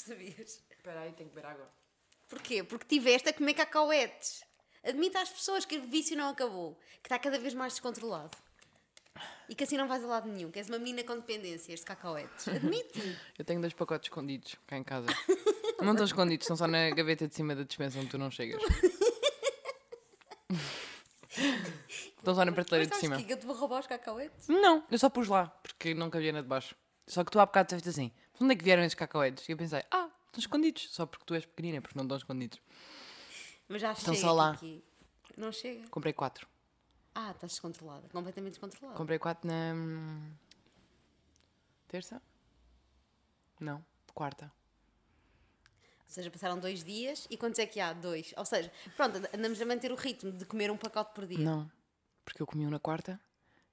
Sabias? Espera aí, tenho que beber água. Porquê? Porque tiveste a comer cacauetes. Admita às pessoas que o vício não acabou, que está cada vez mais descontrolado. E que assim não vais a lado nenhum, que és uma menina com dependências de cacauetes. Admite. Eu tenho dois pacotes escondidos cá em casa. Não estão escondidos, estão só na gaveta de cima da dispensa onde tu não chegas. Estão só na prateleira de cima. que eu te vou roubar os cacauetes? Não, eu só pus lá, porque não cabia na de baixo. Só que tu há bocado disseste assim: "De onde é que vieram estes cacauetes? E eu pensei: ah, estão escondidos, só porque tu és pequenina, porque não estão escondidos. Mas já Estão só lá. aqui. Não chega. Comprei quatro. Ah, estás descontrolada. Completamente descontrolada. Comprei quatro na. hum, Terça? Não, quarta. Ou seja, passaram dois dias e quantos é que há? Dois. Ou seja, pronto, andamos a manter o ritmo de comer um pacote por dia. Não, porque eu comi um na quarta,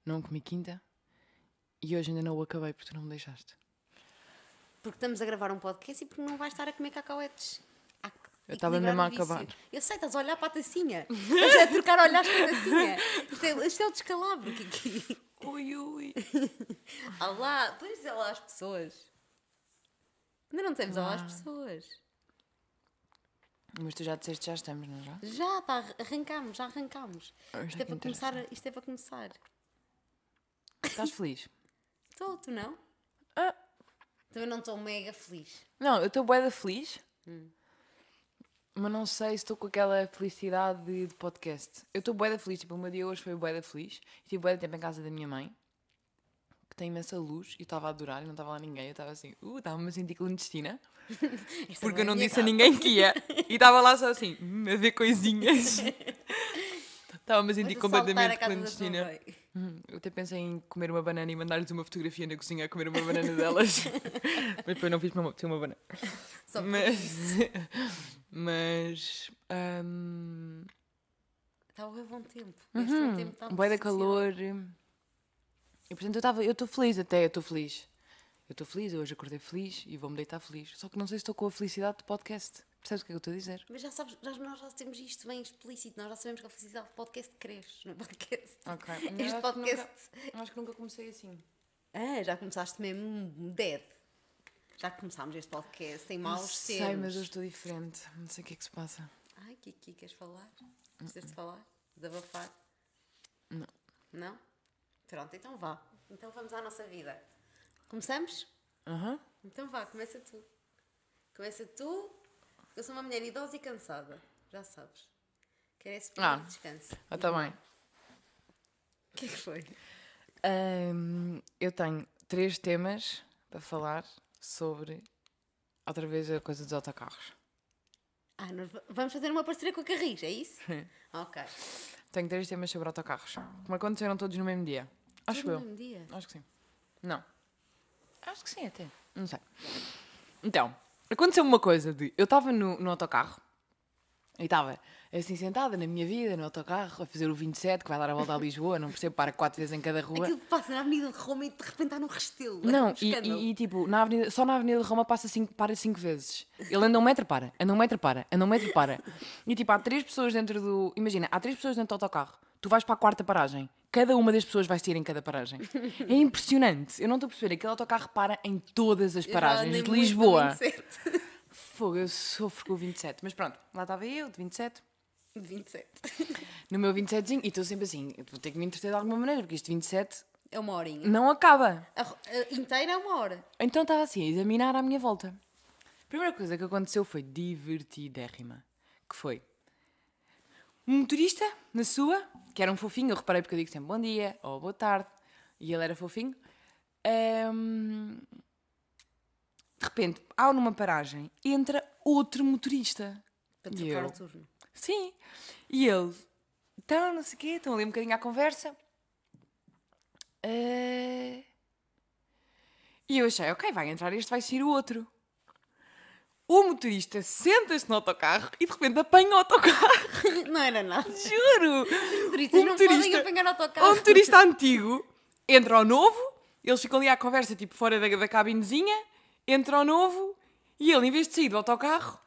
não comi quinta e hoje ainda não o acabei porque tu não me deixaste. Porque estamos a gravar um podcast e porque não vais estar a comer cacauetes. Eu estava mesmo a acabar. Eu sei, estás a olhar para a tacinha. Estás a trocar olhares para a tacinha. Isto é, isto é o descalabro, Kiki. Ui, ui. Olá, podes dizer olá às pessoas. Ainda não temos olá às pessoas. Mas tu já disseste que já estamos, não é já? Já, tá, arrancámos, já arrancámos. Ah, Isto é, para começar, isto é para começar. Estás feliz? Estou, tu não? Ah. Também não estou mega feliz. Não, eu estou bué feliz. Mas não sei se estou com aquela felicidade de, de podcast. Eu estou bué da feliz. Tipo, o meu dia hoje foi bué da feliz. Estive bué da tempo em casa da minha mãe. Que tem imensa luz. E eu estava a adorar e não estava lá ninguém. Eu estava assim, uh, estava-me a sentir clandestina. Porque é eu não disse a casa. ninguém que ia. E estava lá só assim, hum, a ver coisinhas. Estava-me a sentir Vais assaltar completamente da clandestina. mãe. Hum, Eu até pensei em comer uma banana e mandar-lhes uma fotografia na cozinha a comer uma banana delas. mas depois não fiz uma, uma banana. Só Mas. Mas. Está a bem bom tempo. Este bom uhum, tempo está de muito calor. E portanto eu estava. Eu estou feliz até, eu estou feliz. Eu estou feliz, eu hoje acordei feliz e vou-me deitar feliz. Só que não sei se estou com a felicidade de podcast. Percebes o que é que eu estou a dizer? Mas já sabes, nós, nós já temos isto bem explícito. Nós já sabemos que a felicidade do podcast cresce no podcast. Ok. Este podcast. acho que nunca comecei assim. Ah, já começaste mesmo dead. Já começámos este podcast sem maus Não sei, mas eu estou diferente. Não sei o que é que se passa. Ai, Kiki, queres falar? Precisas de falar? Desabafar? Não. Não? Pronto, então vá. Então vamos à nossa vida. Começamos? Aham. Então vá, começa tu. Começa tu. Eu sou uma mulher idosa e cansada. Já sabes. Quero esse Ah. período de descanso. Ah, tá bem. O que é que foi? Ahm, eu tenho três temas para falar sobre outra vez a coisa dos autocarros. Ah, vamos fazer uma parceria com a Carris, é isso? ok. Tenho três temas sobre autocarros. Como aconteceram todos no mesmo dia. Acho Tudo no eu. mesmo dia. Acho que sim. Não. Acho que sim, até. Não sei. Então, aconteceu uma coisa de. Eu estava no, no autocarro e estava assim sentada na minha vida, no autocarro, a fazer o 27, que vai dar a volta a Lisboa, não percebo, para quatro vezes em cada rua. Aquilo que passa na Avenida de Roma e de repente está num restelo. é Não, um e, e- e, tipo, na avenida, só na Avenida de Roma passa cinco, para cinco vezes. Ele anda um metro, para, anda um metro, para, anda um metro, para. E tipo, há três pessoas dentro do. Imagina, há três pessoas dentro do autocarro. Tu vais para a quarta paragem. Cada uma das pessoas vai sair em cada paragem. É impressionante. Eu não estou a perceber. Aquele autocarro para em todas as paragens de Lisboa. 27. Fogo, eu sofro com o 27. Mas pronto, lá estava eu, de 27. 27. No meu 27zinho. E estou sempre assim, vou ter que me entreter de alguma maneira, porque este 27 É uma horinha. não acaba. A, a inteira é uma hora. Então estava assim a examinar à minha volta. A primeira coisa que aconteceu foi divertidérrima. Que foi um motorista na sua, que era um fofinho, eu reparei porque eu digo sempre bom dia ou boa tarde, e ele era fofinho. Ahm, de repente, há numa paragem, entra outro motorista. Para E trocar eu? o turno. Sim. E ele, então, não sei o quê, estão ali um bocadinho à conversa. Eh, E eu achei, ok, vai entrar este, vai sair o outro. O motorista senta-se no autocarro e de repente apanha o autocarro. Não era nada. Juro! Motoristas O não podem motorista- apanhar autocarro. O motorista antigo entra ao novo, eles ficam ali à conversa, tipo fora da, da cabinezinha, entra ao novo e ele, em vez de sair do autocarro,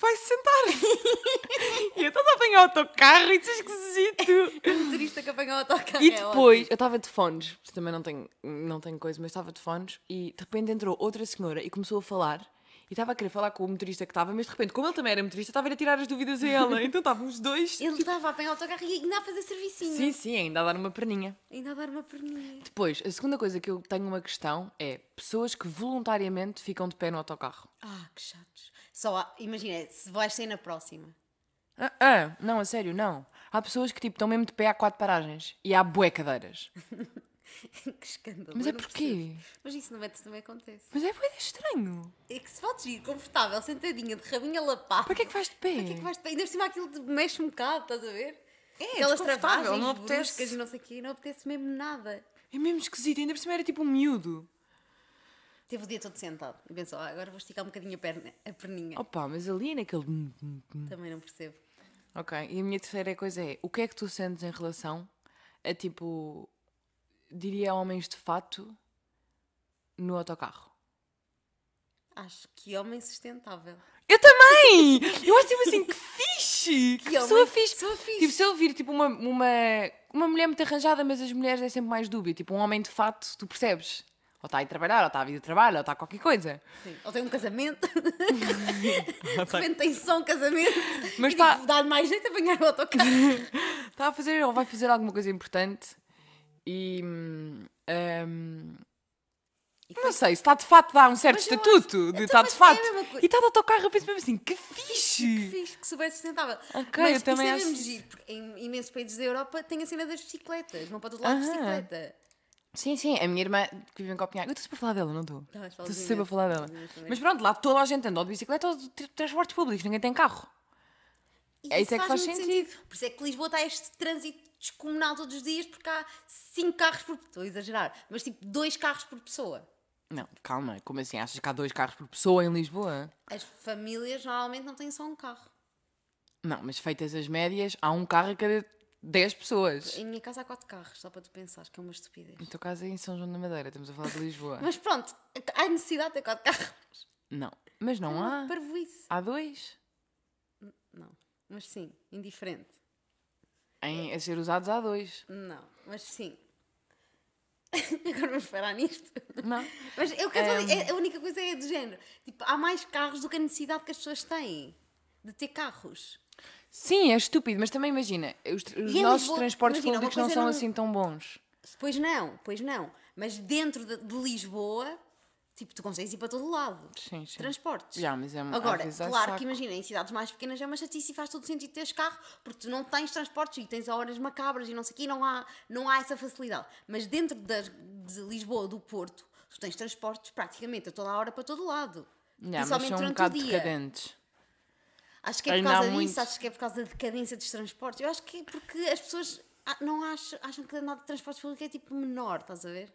vai-se sentar. e eu estava a apanhar o autocarro, isso é esquisito. O motorista que apanhou o autocarro E é depois, eu estava de fones, também não tenho, não tenho coisa, mas estava de fones, e de repente entrou outra senhora e começou a falar E estava a querer falar com o motorista que estava, mas de repente, como ele também era motorista, estava a ir a tirar as dúvidas a ela. Então estavam os dois. Ele estava a apanhar o autocarro e ainda a fazer servicinho. Sim, sim, ainda a dar uma perninha. Ainda a dar uma perninha. Depois, a segunda coisa que eu tenho uma questão é pessoas que voluntariamente ficam de pé no autocarro. Ah, que chatos. Só, há- imagina, se vais sair na próxima. Ah, ah, não, a sério, não. Há pessoas que tipo estão mesmo de pé a quatro paragens e há bué cadeiras. que escândalo. Mas é porquê? Mas isso no metro também acontece. Mas é bué estranho. É que se podes ir confortável, sentadinha, de rabinho a lapar. Para que é que vais de pé? Para que é que vais de pé? Ainda por cima aquilo te mexe um bocado, estás a ver? É, Aquelas desconfortável, travagens não apetece. bruscas e não sei o quê, não apetece mesmo nada. É mesmo esquisito, ainda por cima era tipo um miúdo. Teve o dia todo sentado e pensou, ah, agora vou esticar um bocadinho a, perna, a perninha. Opa, mas ali naquele. Também não percebo. Ok, e a minha terceira coisa é: o que é que tu sentes em relação a tipo. Diria homens de fato no autocarro? Acho que homem sustentável. Eu também! Eu acho tipo assim, que fixe! Que, Que pessoa homem- fixe! pessoa fixe. Tipo, se eu vir tipo uma, uma, uma mulher muito arranjada, mas as mulheres é sempre mais dúbia. Tipo, um homem de fato, tu percebes? Ou está a ir trabalhar, ou está a vir de trabalho, ou está qualquer coisa. Sim. Ou tem um casamento. de repente tem só um casamento. Mas e tá- tipo, dá-lhe mais jeito a apanhar o autocarro. Está a fazer, ou vai fazer alguma coisa importante e. hum, hum, não sei, se está de fato a dar um certo Mas estatuto acho- de Então, estar mas de é fato. coisa. e está de autocarro, eu penso mesmo assim, que fixe! Que fixe, que super sustentável. Ok, Mas eu também é acho isso. giro, porque em imensos países da Europa tem a cena das bicicletas. Vão para todo lado de bicicleta. Sim, sim, a minha irmã que vive em Copenhague. Eu estou sempre a falar dela, não estou? Estou sempre a falar dela. Mas pronto, lá toda a gente anda ou de bicicleta ou de tra- transportes públicos, ninguém tem carro. E É isso é que faz muito sentido. Por isso é que Lisboa está este trânsito descomunal todos os dias, porque há cinco carros por Estou a exagerar, mas tipo dois carros por pessoa. Não, calma, como assim? Achas que há dois carros por pessoa em Lisboa? As famílias normalmente não têm só um carro. Não, mas feitas as médias, há um carro a cada 10 pessoas. Em minha casa há quatro carros, só para tu pensares que é uma estupidez. Em teu caso é em São João da Madeira, estamos a falar de Lisboa. Mas pronto, há necessidade de ter quatro carros. Não, mas não há. Parvoíce. Há dois. Não, mas sim, indiferente. Em, a ser usados há dois. Não, mas sim. Agora vamos parar nisto. Não. Mas eu quero só dizer, é- a única coisa é do género. Tipo, há mais carros do que a necessidade que as pessoas têm de ter carros. Sim, é estúpido, mas também imagina, os, os nossos transportes imagina, públicos não são não- assim tão bons. Pois não, pois não. Mas dentro de, de Lisboa, tipo, tu consegues ir para todo lado. Sim, sim. Transportes. Já, mas é às Agora, claro que imagina, em cidades mais pequenas é uma chatice e faz todo sentido teres carro, porque tu não tens transportes e tens horas macabras e não sei o quê, não há, não há essa facilidade. Mas dentro de Lisboa, do Porto, tu tens transportes praticamente a toda a hora para todo lado. Mas Principalmente são um durante bocado o dia. decadentes. Acho que é por Ainda causa disso, muito. acho que é por causa da decadência dos transportes. Eu acho que é porque as pessoas ah, não acham, acham que andar de transportes públicos é tipo menor, estás a ver?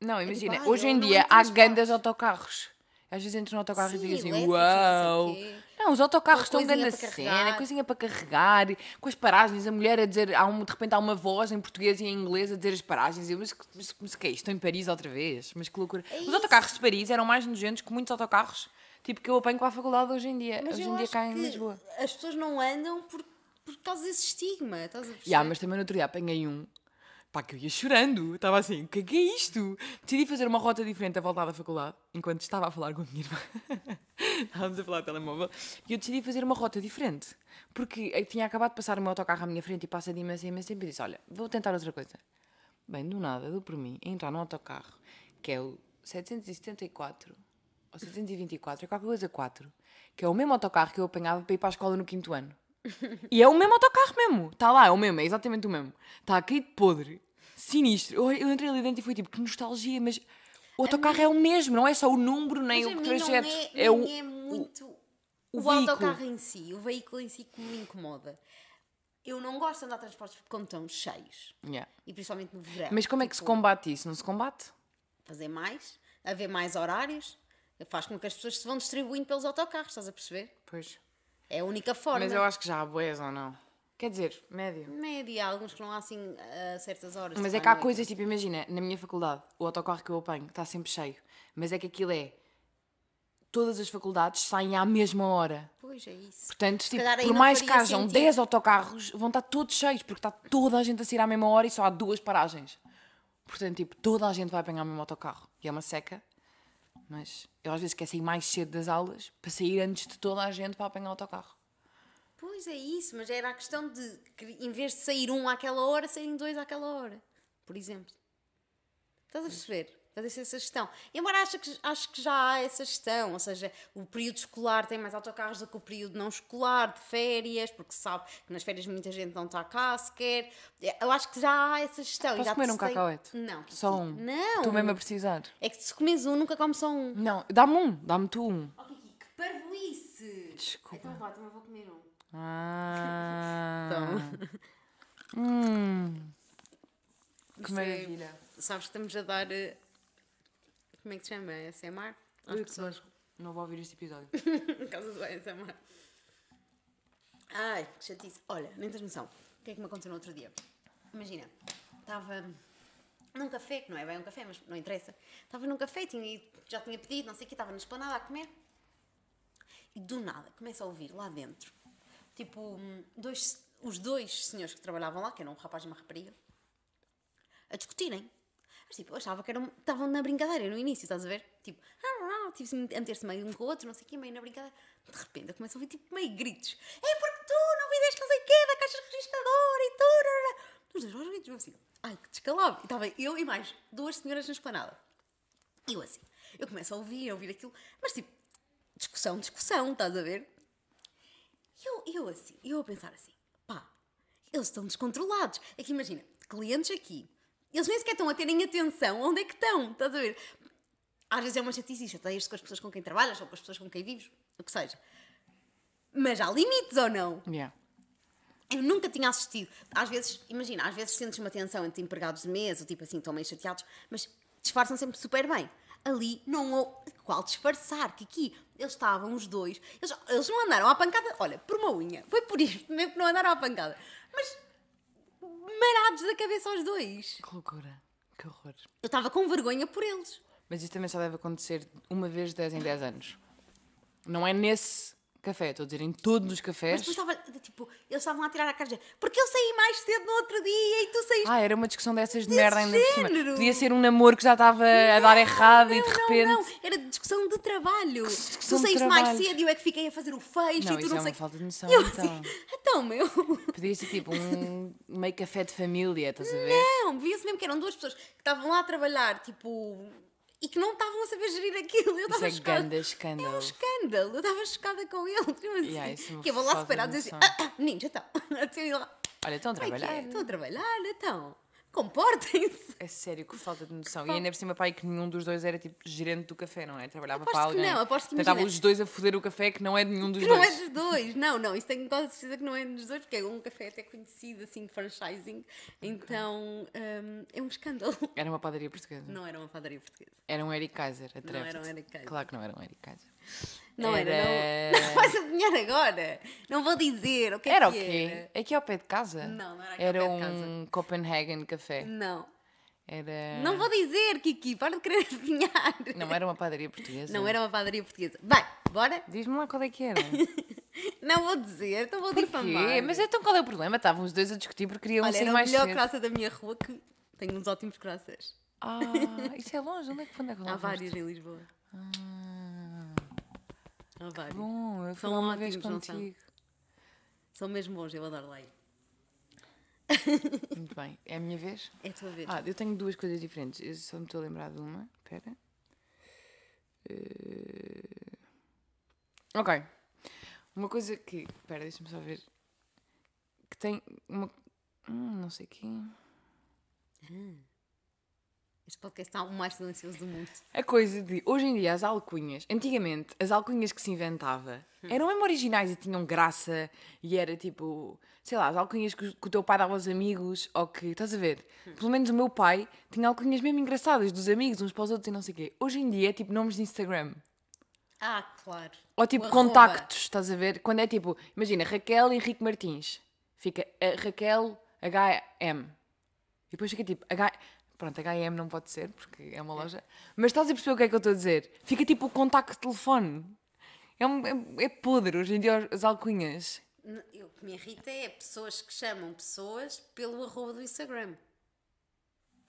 Não, imagina, ai, hoje em dia há grandes autocarros. Às vezes entro no autocarro e Sim, digo assim, uau! Não, os autocarros estão grande cena, coisinha para carregar, com as paragens, a mulher a dizer, há um, de repente há uma voz em português e em inglês a dizer as paragens. E eu, mas, que- mas, mas que é isto? Estou em Paris outra vez? Mas que loucura. É os autocarros de Paris eram mais nojentos que muitos autocarros, tipo, que eu apanho para a faculdade hoje em dia. Mas hoje em dia cá em Lisboa. as pessoas não andam por, por causa desse estigma, estás a perceber? Ya, mas também no outro dia apanhei um. Pá, que eu ia chorando. Estava assim, o que é que é isto? Decidi fazer uma rota diferente a voltar da faculdade, enquanto estava a falar com a minha irmã. Estávamos a falar de telemóvel. E eu decidi fazer uma rota diferente. Porque eu tinha acabado de passar o meu autocarro à minha frente e passa de imenso, imenso tempo e disse, olha, vou tentar outra coisa. Bem, do nada, dou por mim, entrar num autocarro, que é o 774, ou 724, é qualquer coisa 4, que é o mesmo autocarro que eu apanhava para ir para a escola no quinto ano. E é o mesmo autocarro mesmo. Está lá, é o mesmo, é exatamente o mesmo. Está aqui de podre, sinistro. Eu, eu entrei ali dentro e fui tipo, que nostalgia, mas o autocarro é o mesmo, não é só o número nem Mas o trajeto. é, É, o, é muito o, o veículo. autocarro em si, o veículo em si que me incomoda. Eu não gosto de andar de transportes quando estão cheios. Yeah. E principalmente no verão. Mas como é que se Tipo, combate isso? Não se combate? Fazer mais, haver mais horários, faz com que as pessoas se vão distribuindo pelos autocarros, estás a perceber? Pois. É a única forma. Mas eu acho que já há boés ou não? Quer dizer, médio. Média, há alguns que não há assim a certas horas. Mas é que há coisas, tipo, imagina, na minha faculdade, o autocarro que eu apanho está sempre cheio. Mas é que aquilo é. Todas as faculdades saem à mesma hora. Pois é isso. Portanto, tipo, por mais que hajam sentido. 10 autocarros, vão estar todos cheios, porque está toda a gente a sair à mesma hora e só há duas paragens. Portanto, tipo, toda a gente vai apanhar o mesmo autocarro. E é uma seca. Mas eu às vezes quero sair mais cedo das aulas para sair antes de toda a gente para apanhar o autocarro. Pois é isso, mas era a questão de, que, em vez de sair um àquela hora, saírem dois àquela hora. Por exemplo. Estás a perceber? Fazer essa gestão. Embora acho que, acho que já há essa gestão, ou seja, o período escolar tem mais autocarros do que o período não escolar, de férias, porque sabe que nas férias muita gente não está cá sequer. Eu acho que já há essa gestão. Posso já comer um testei- cacahuete? Não. Só um. Não. Estou mesmo a precisar. É que se comes um, nunca comes só um. Não, dá-me um, dá-me tu um. Oh, Kiki, que parvoíce! Desculpa. Então vá, também vou comer um. Ah. Então. Hum. Que Isto é- maravilha. Sabes que estamos a dar. eh, Como é que se chama? SMR? Às pessoas. Não vou ouvir este episódio. Causa do SMR. Ai, que chatice. Olha, nem tens noção. O que é que me aconteceu no outro dia? Imagina, estava num café, que não é bem um café, mas não interessa. Estava num café, tinha ido- já tinha pedido, não sei o que, estava na esplanada a comer. E do nada começo a ouvir lá dentro, tipo, dois, os dois senhores que trabalhavam lá, que eram um rapaz e uma rapariga, a discutirem. Mas tipo, eu achava que eram, estavam na brincadeira no início, estás a ver? Tipo, ah, ah, tipo, assim, a meter-se meio um com o outro, não sei o quê, meio na brincadeira. De repente eu começo a ouvir tipo meio gritos. É porque tu não fizeste não sei o quê da caixa registradora e tu. Os dois aos gritos, eu assim, ai que descalabro. E estava eu e mais duas senhoras na esplanada. E eu assim, eu começo a ouvir, a ouvir aquilo, mas tipo, discussão, discussão, estás a ver? E eu, eu assim, eu a pensar assim, pá, eles estão descontrolados. É que imagina, clientes aqui, eles nem sequer estão a terem atenção onde é que estão, estás a ver? Às vezes é uma chatice e chateias com as pessoas com quem trabalhas ou com as pessoas com quem vives, o que seja. Mas há limites ou não? Yeah. Eu nunca tinha assistido. Às vezes, imagina, às vezes sentes uma tensão entre empregados de mesa, ou tipo assim, estão meio chateados, mas disfarçam sempre super bem. Ali não houve. Qual disfarçar? Que aqui eles estavam os dois. Eles, eles não andaram à pancada. Olha, por uma unha. Foi por isto mesmo que não andaram à pancada. Mas marados da cabeça aos dois. Que loucura. Que horror. Eu estava com vergonha por eles. Mas isto também só deve acontecer uma vez de 10 em 10 anos. Não é nesse café, estou a dizer em todos os Mas cafés. depois estava, tipo, eles estavam a tirar a cara de porque eu saí mais cedo no outro dia e tu saíste Ah, era uma discussão dessas de merda ainda por cima. Podia ser um namoro que já estava a dar errado e de não, repente. Não, não, era discussão de trabalho. discussão tu de saíste mais cedo e eu é que fiquei a fazer o fecho Não, e tu isso não é sei. uma falta de noção, eu então. assim, então, meu. Podia ser tipo um meio café de família, estás a ver? Não, via-se mesmo que eram duas pessoas que estavam lá a trabalhar, tipo. E que não estavam a saber gerir aquilo. Eu estava é chocada. É um escândalo. Eu estava chocada com ele. Tipo assim, Yeah, é que eu vou lá separar e dizer assim: ah, ah, meninos, então. Assim, lá. Olha, estão a é trabalhar. é? Estão a trabalhar, então. Comportem-se. É sério, que falta de noção. E falta. ainda por cima, pai, que nenhum dos dois era tipo gerente do café, não é? Trabalhava Aposto para que alguém. não, aposto que Estavam os dois a foder o café que não é de nenhum dos Que dois. não é dos dois. Não, não, isso tenho quase certeza que não é dos dois, porque é um café até conhecido, assim, de franchising. Então, hum, é um escândalo. Era uma padaria portuguesa. Não era uma padaria portuguesa. Era um Eric Kaiser, Não atreve era um Eric Kaiser. Claro que não era um Eric Kaiser. Não era, Era- não. Não vais adivinhar agora. Não vou dizer o que é Era o que quê? era. Aqui ao pé de casa? Não, não era aqui Era ao pé de um Copenhagen Café. Não. Era... Não vou dizer, Kiki, para de querer adivinhar. Não era uma padaria portuguesa? Não era uma padaria portuguesa. Bem, bora? Diz-me lá qual é que era. Não vou dizer, então vou difamar. Porquê? Mas então qual é o problema? Estavam os dois a discutir porque queriam Olha, sair era o mais melhor cedo. da minha rua que tenho uns ótimos croissants. Ah, isso é longe. Onde é que, onde é que Há vários em Lisboa. Ah, Há vários. bom, eu fui São uma vez ótimos, não são? contigo. São mesmo bons, eu adoro lá ir. Muito bem. É a minha vez? É a tua vez. Ah, eu tenho duas coisas diferentes. Eu só me estou a lembrar de uma. Espera. Eh, Ok. Uma coisa que. Espera, deixa-me só ver. Que tem uma. Hum, não sei quê. Este podcast está o mais silencioso do mundo. A coisa de. Hoje em dia, as alcunhas. Antigamente, as alcunhas que se inventava eram mesmo originais e tinham graça. E era tipo. Sei lá, as alcunhas que, o- que o teu pai dava aos amigos. Ou que. Estás a ver? Pelo menos o meu pai tinha alcunhas mesmo engraçadas dos amigos, uns para os outros e não sei o quê. Hoje em dia é tipo nomes de Instagram. Ah, claro. Ou tipo contactos, estás a ver? Quando é tipo, imagina, Raquel Henrique Martins. Fica eh, Raquel HM. E depois fica tipo, H... pronto, HM não pode ser, porque é uma loja. Mas estás a perceber o que é que eu estou a dizer? Fica tipo o contacto de telefone. É, um, é, é podre hoje em dia as alcunhas. O que me irrita é pessoas que chamam pessoas pelo arroba do Instagram.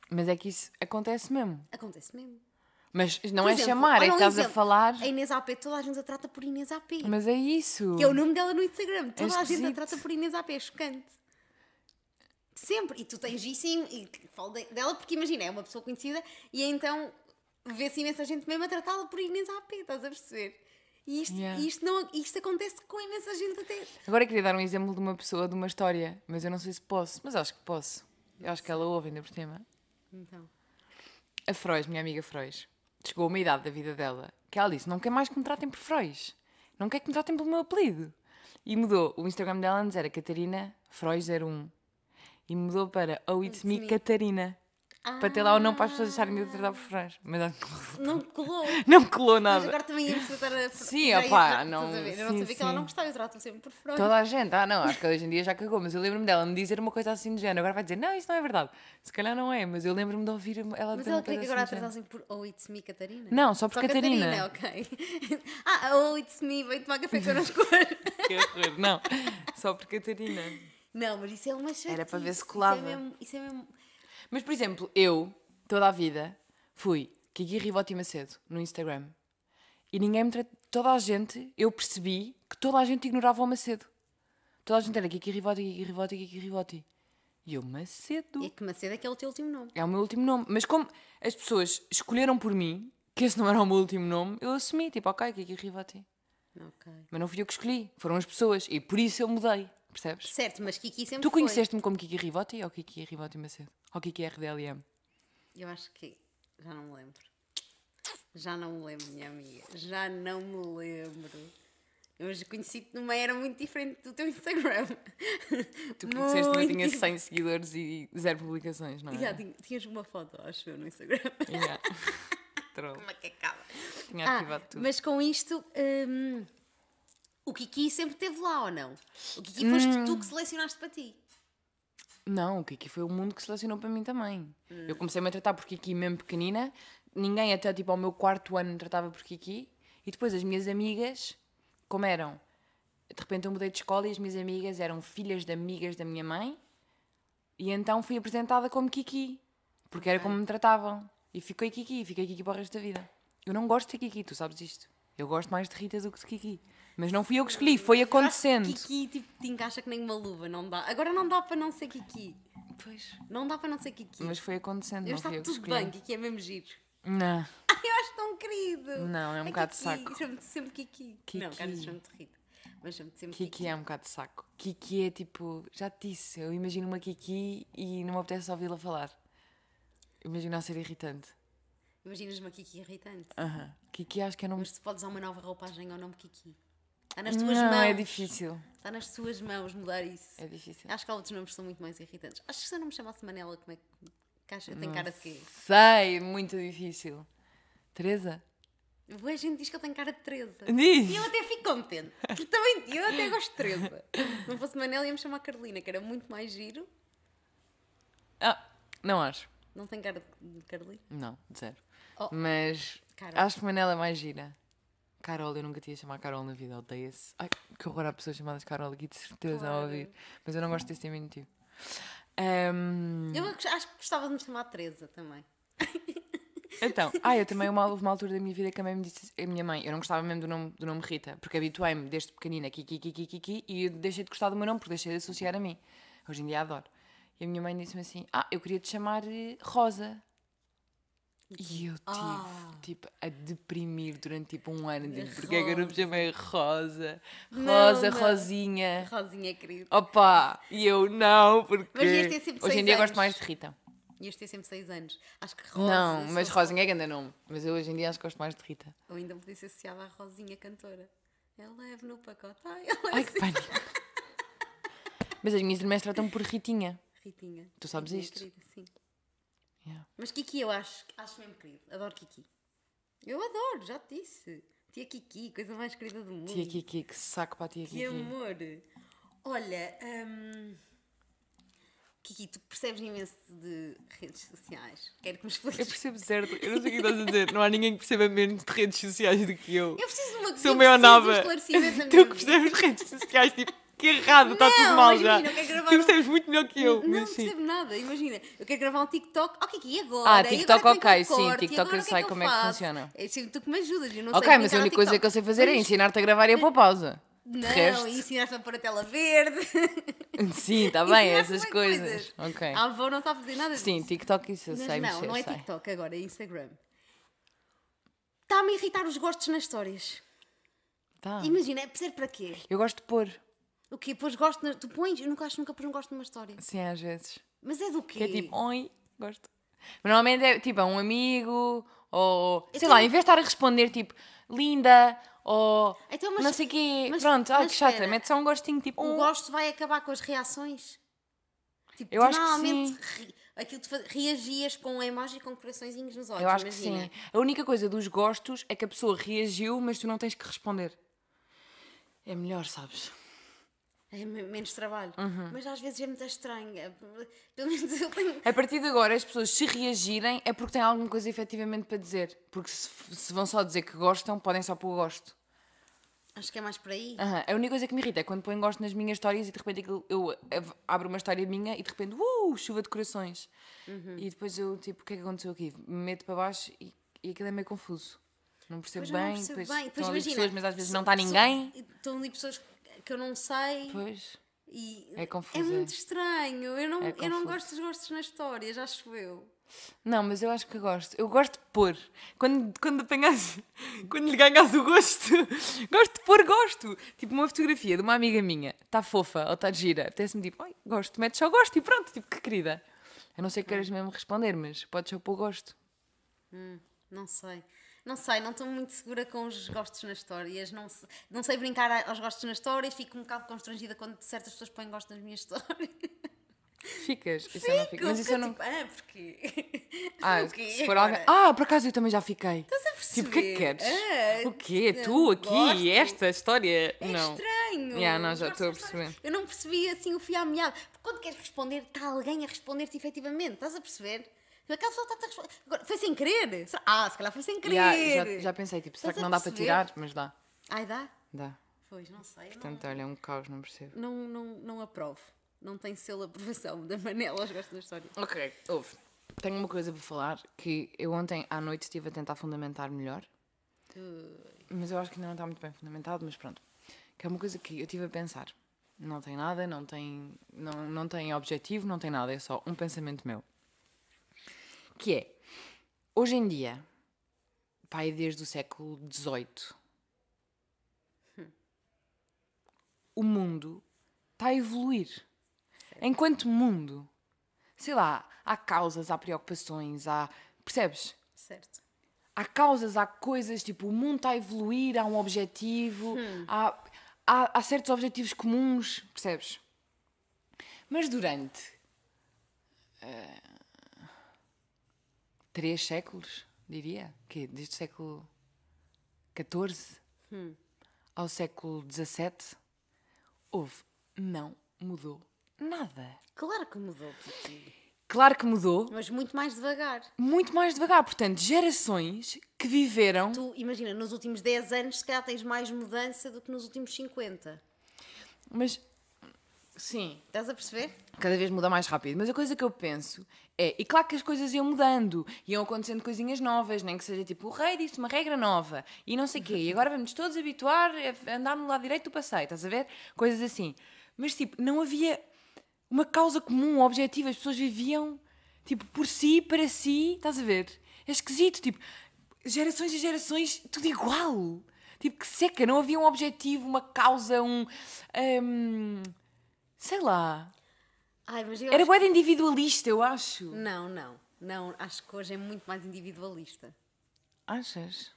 Mas é que isso acontece mesmo. Acontece mesmo. Mas não Por é exemplo, chamar, é que estás a exemplo. falar. A Inês AP, toda a gente a trata por Inês AP. Mas é isso. Que é o nome dela no Instagram. Toda a gente a trata por Inês AP, é chocante. Sempre. E tu tens isso e, e falo de- dela porque imagina, é uma pessoa conhecida e então vê-se imensa gente mesmo a tratá-la por Inês AP, estás a perceber? E isto, Yeah. isto, não, isto acontece com imensa gente até. Agora eu queria dar um exemplo de uma pessoa, de uma história, mas eu não sei se posso. Mas acho que posso. Eu acho que ela ouve ainda por cima. Então. A Frois, minha amiga Frois, chegou a uma idade da vida dela que ela disse: Não quer mais que me tratem por Frois. Não quer que me tratem pelo meu apelido. E mudou. O Instagram dela antes era Catarina Frois01. E mudou para Oh It's Me Me. Catarina. Para ter lá o nome para as pessoas deixarem de tratar por Frois. Mas acho que Não colou. não colou Mas nada. agora também íamos tratar a. Sim, opá, não- ver? Eu não sim, sabia que ela sim. não gostava, eu trato sempre por Freud. Toda a gente, ah não, acho que hoje em dia já cagou, mas eu lembro-me dela me dizer uma coisa assim de género. Agora vai dizer, não, isso não é verdade. Se calhar não é, mas eu lembro-me de ouvir ela Mas ela queria que agora assim tratassem por Oh It's Me Catarina? Não, só por Catarina. ok. ah, Oh It's Me, vem tomar café connosco hoje. Que horror. Não, só por Catarina. Não, mas isso é uma chatice. Era para ver se Isso colava. é mesmo. Isso é mesmo... Mas, por exemplo, eu, toda a vida, fui Kiki Rivotti Macedo no Instagram. E ninguém me tratou. Toda a gente, eu percebi que toda a gente ignorava o Macedo. Toda a gente era Kiki Rivotti, Kiki Rivotti, Kiki Rivotti. E eu, Macedo. É que Macedo é que é o teu último nome. É o meu último nome. Mas como as pessoas escolheram por mim que esse não era o meu último nome, eu assumi, tipo, ok, Kiki Rivotti. Ok. Mas não fui eu que escolhi, foram as pessoas. E por isso eu mudei, percebes? Certo, mas Kiki sempre Tu conheceste-me como Kiki Rivotti ou Kiki Rivotti Macedo? Ou Kiki RDLM? Eu acho que. Já não me lembro. Já não me lembro, minha amiga. Já não me lembro. Eu hoje conheci-te numa era muito diferente do teu Instagram. Tu conheceste-me, eu tinha Muito 100 seguidores e zero publicações, não é? Tinhas uma foto, acho eu, no Instagram. Yeah. Troll. Uma cacada. Tinha Ah, ativado tudo. mas com isto, hum, o Kiki sempre esteve lá ou não? O Kiki foste Hum. tu que selecionaste para ti. Não, o Kiki foi o mundo que selecionou para mim também. Hum. Eu comecei-me a tratar por Kiki mesmo pequenina. Ninguém até tipo ao meu quarto ano me tratava por Kiki. E depois as minhas amigas, como eram? De repente eu mudei de escola e as minhas amigas eram filhas de amigas da minha mãe. E então fui apresentada como Kiki. Porque era como me tratavam. E fiquei Kiki, fiquei Kiki para o resto da vida. Eu não gosto de Kiki, tu sabes isto. Eu gosto mais de Rita do que de Kiki. Mas não fui eu que escolhi, foi acontecendo. Kiki tipo, te encaixa que nem uma luva, não dá. Agora não dá para não ser Kiki. Pois. Não dá para não ser Kiki. Mas foi acontecendo, eu está eu tudo bem, Kiki é mesmo giro. Não. Ai, eu acho tão querido. Não, é um bocado de saco. Chamo-te sempre Kiki. Kiki. Não, cara, chamo-te Rita. Mas chamo-te sempre Kiki. Kiki é um bocado de saco. Kiki é tipo, já te disse, eu imagino uma Kiki e não me apetece ouvi-la falar. Imagino a ser irritante. Imaginas uma Kiki irritante. Aham. Kiki acho que é nome. Mas tu podes usar uma nova roupagem ao nome Kiki. Está nas tuas Não, mãos. é difícil. Está nas tuas mãos mudar isso. É difícil. Acho que há outros nomes que são muito mais irritantes. Acho que se eu não me chamasse Manela, como é que. Caixa, tem cara de quê? Sei, muito difícil. Teresa? Boa gente diz que eu tenho cara de Teresa. Diz. E eu até fico contente. Porque também eu até gosto de Teresa. Se não fosse Manela, ia-me chamar Carolina, que era muito mais giro. Ah, não acho. Não tem cara de Carolina. Não, zero. Oh. Mas Carol. acho que Manela é mais gira. Carol, eu nunca tinha chamado Carol na vida, odeia-se. Ai, que horror há pessoas chamadas Carol aqui, de certeza, a Claro. ouvir. Mas eu não gosto desse diminutivo. Ahm, Eu acho que gostava de me chamar Teresa também. Então, ah, eu também, uma, houve uma altura da minha vida que a mãe me disse, a minha mãe, eu não gostava mesmo do nome, do nome Rita, porque habituei-me desde pequenina, Kiki, Kiki, Kiki, e eu deixei de gostar do meu nome porque deixei de associar a mim. Hoje em dia adoro. E a minha mãe disse-me assim, ah, eu queria te chamar eh, Rosa. E eu tive, Ah. tipo, a deprimir durante, tipo, um ano. Tipo, porque é que eu não me chamei Rosa? Não, Rosa, não. Rosinha. Rosinha querida. Opa! E eu, não, porque... Mas ias ter sempre Hoje em seis dia anos. gosto mais de Rita. Ias ter sempre 6 anos. Acho que Rosa. não, mas Rosinha é grande nome. Mas eu hoje em dia acho que gosto mais de Rita. Ou ainda podia ser associada à Rosinha cantora. Eu levo no pacote. Ai, eu levo Ai, que pânico. Mas as minhas irmãs tratam por Ritinha. Ritinha. Tu sabes Ritinha isto? Querida, sim. Yeah. Mas Kiki eu acho, acho mesmo querido. Adoro Kiki. Eu adoro, já te disse. Tia Kiki, coisa mais querida do mundo. Tia Kiki, que saco para a tia Que Kiki. amor. Olha, hum, Kiki, tu percebes imenso de redes sociais. Quero que me expliques. Eu percebo certo, eu não sei o que estás a dizer. Não há ninguém que perceba menos de redes sociais do que eu. Eu preciso de uma Sou eu meio na Tu que percebes de redes sociais, tipo, que errado, está tudo Não, mal imagina, já. eu quero gravar Tu um- percebes muito melhor que eu. Não sim. percebo nada, imagina. Eu quero gravar um TikTok. Ok, e agora? Ah, TikTok, agora é ok, sim, TikTok eu sei é como eu é que faço? funciona. É tu que me ajudas. Eu não Ok, sei mas a única coisa que eu sei fazer é ensinar-te a gravar e a pôr pausa. Não, resto. ensinaste a pôr a tela verde. Sim, está bem, essas bué coisas. Ok. A avó não está a fazer nada disso. Sim, TikTok isso eu Mas sei não, mexer, não é sei. TikTok agora, é Instagram. Está-me a irritar os gostos nas histórias. Tá. Imagina, percebe para quê? Eu gosto de pôr. O quê? Pôs gosto na... Tu pões? Eu nunca acho nunca pus um gosto numa história. Sim, às vezes. Mas é do quê? Que é tipo, oi, gosto. Mas normalmente é tipo, é um amigo, ou sei tenho- lá, em vez de estar a responder tipo, linda, ou Então, mas- não sei o quê. mas- Pronto, ai mas que chata, mete só um gostinho tipo, O um. gosto vai acabar com as reações? Tipo, Eu acho que normalmente ri- aquilo faz- reagias com um emoji com coraçõezinhos nos olhos. Eu acho imagina. que sim. A única coisa dos gostos é que a pessoa reagiu, mas tu não tens que responder. É melhor, sabes? É me- menos trabalho. Uhum. Mas às vezes é muito estranho. É- Pelo menos eu tenho. A partir de agora, as pessoas se reagirem é porque têm alguma coisa efetivamente para dizer. Porque se, se vão só dizer que gostam, podem só pôr gosto. Acho que é mais por aí. Aham. A única coisa que me irrita é quando põem gosto nas minhas histórias e de repente eu abro uma história minha e de repente, uh, chuva de corações. E depois eu, tipo, o que é que aconteceu aqui? Me meto para baixo e, e aquilo é meio confuso. Não percebo Pois bem, não percebo depois bem. Pois estão ali imagina, pessoas, mas às vezes não está ninguém. Estão ali pessoas que eu não sei. Pois. E É confuso, É muito estranho. Eu não, É eu não gosto dos gostos nas histórias, acho eu. Não, mas eu acho que gosto. Eu gosto de pôr. Quando, quando apanhas. Quando lhe ganhas o gosto. gosto de pôr gosto. Tipo, uma fotografia de uma amiga minha. Está fofa ou está gira. Apetece-me tipo, ai, gosto. Metes só gosto e pronto. Tipo, que querida. Eu não sei que queres mesmo responder, mas podes só pôr gosto. Não sei. Não sei, não estou muito segura com os gostos nas histórias. Não sei, não sei brincar aos gostos nas histórias. Fico um bocado constrangida quando certas pessoas põem gosto nas minhas histórias. Ficas. Isso eu não fico. Mas isso eu não. Tipo, ah, porquê? Ah, O quê se for alguém. Ah, por acaso eu também já fiquei. Estás a Tipo, o que é que perceber? queres? Ah, o quê? não Tu aqui? gosto. Esta história? É não. estranho. Yeah, não, já gostos estou a perceber. Eu não percebi assim o fio à meada. Porque quando queres responder, está alguém a responder-te efetivamente. Estás a perceber? Aquela pessoa está. Agora, foi sem querer? Será- Ah, se calhar foi sem querer. Yeah, já, já pensei, tipo, será Estás que não dá para tirar? Mas dá. Ai, dá? Dá. Pois, não sei. Portanto, olha, é um caos, não percebo. não, não, não, não aprovo. Não tem selo aprovação da Manela aos gostos da história. Ok, ouve. Tenho uma coisa para falar que eu ontem à noite estive a tentar fundamentar melhor. Mas eu acho que ainda não está muito bem fundamentado, mas pronto. Que é uma coisa que eu estive a pensar. Não tem nada, não tem, não, não tem objetivo, não tem nada, é só um pensamento meu. Que é, hoje em dia, pai, desde o século XVIII, o mundo está a evoluir. Enquanto mundo, sei lá, há causas, há preocupações, há. Percebes? Certo. Há causas, há coisas, tipo, o mundo está a evoluir, há um objetivo, há, há, há certos objetivos comuns, percebes? Mas durante eh, três séculos, diria, que desde o século XIV ao século XVII, houve, não mudou nada. Claro que mudou, Kiki. Claro que mudou, Mas muito mais devagar. muito mais devagar. Portanto, gerações que viveram. Tu, imagina, nos últimos 10 anos, se calhar tens mais mudança do que nos últimos 50. Mas. Sim, Estás a perceber? cada vez muda mais rápido. Mas a coisa que eu penso é. E claro que as coisas iam mudando, iam acontecendo coisinhas novas, nem que seja tipo o rei disse uma regra nova e não sei o quê. E agora vamos todos habituar a andar no lado direito do passeio, estás a ver? Coisas assim. Mas tipo, não havia uma causa comum, um objetivo. As pessoas viviam tipo por si, para si, estás a ver? É esquisito, tipo, gerações e gerações, tudo igual. Tipo, que seca, não havia um objetivo, uma causa, um. hum, sei lá. Ai, Era bué de individualista, eu acho. Não, não. Não, acho que hoje é muito mais individualista. Achas?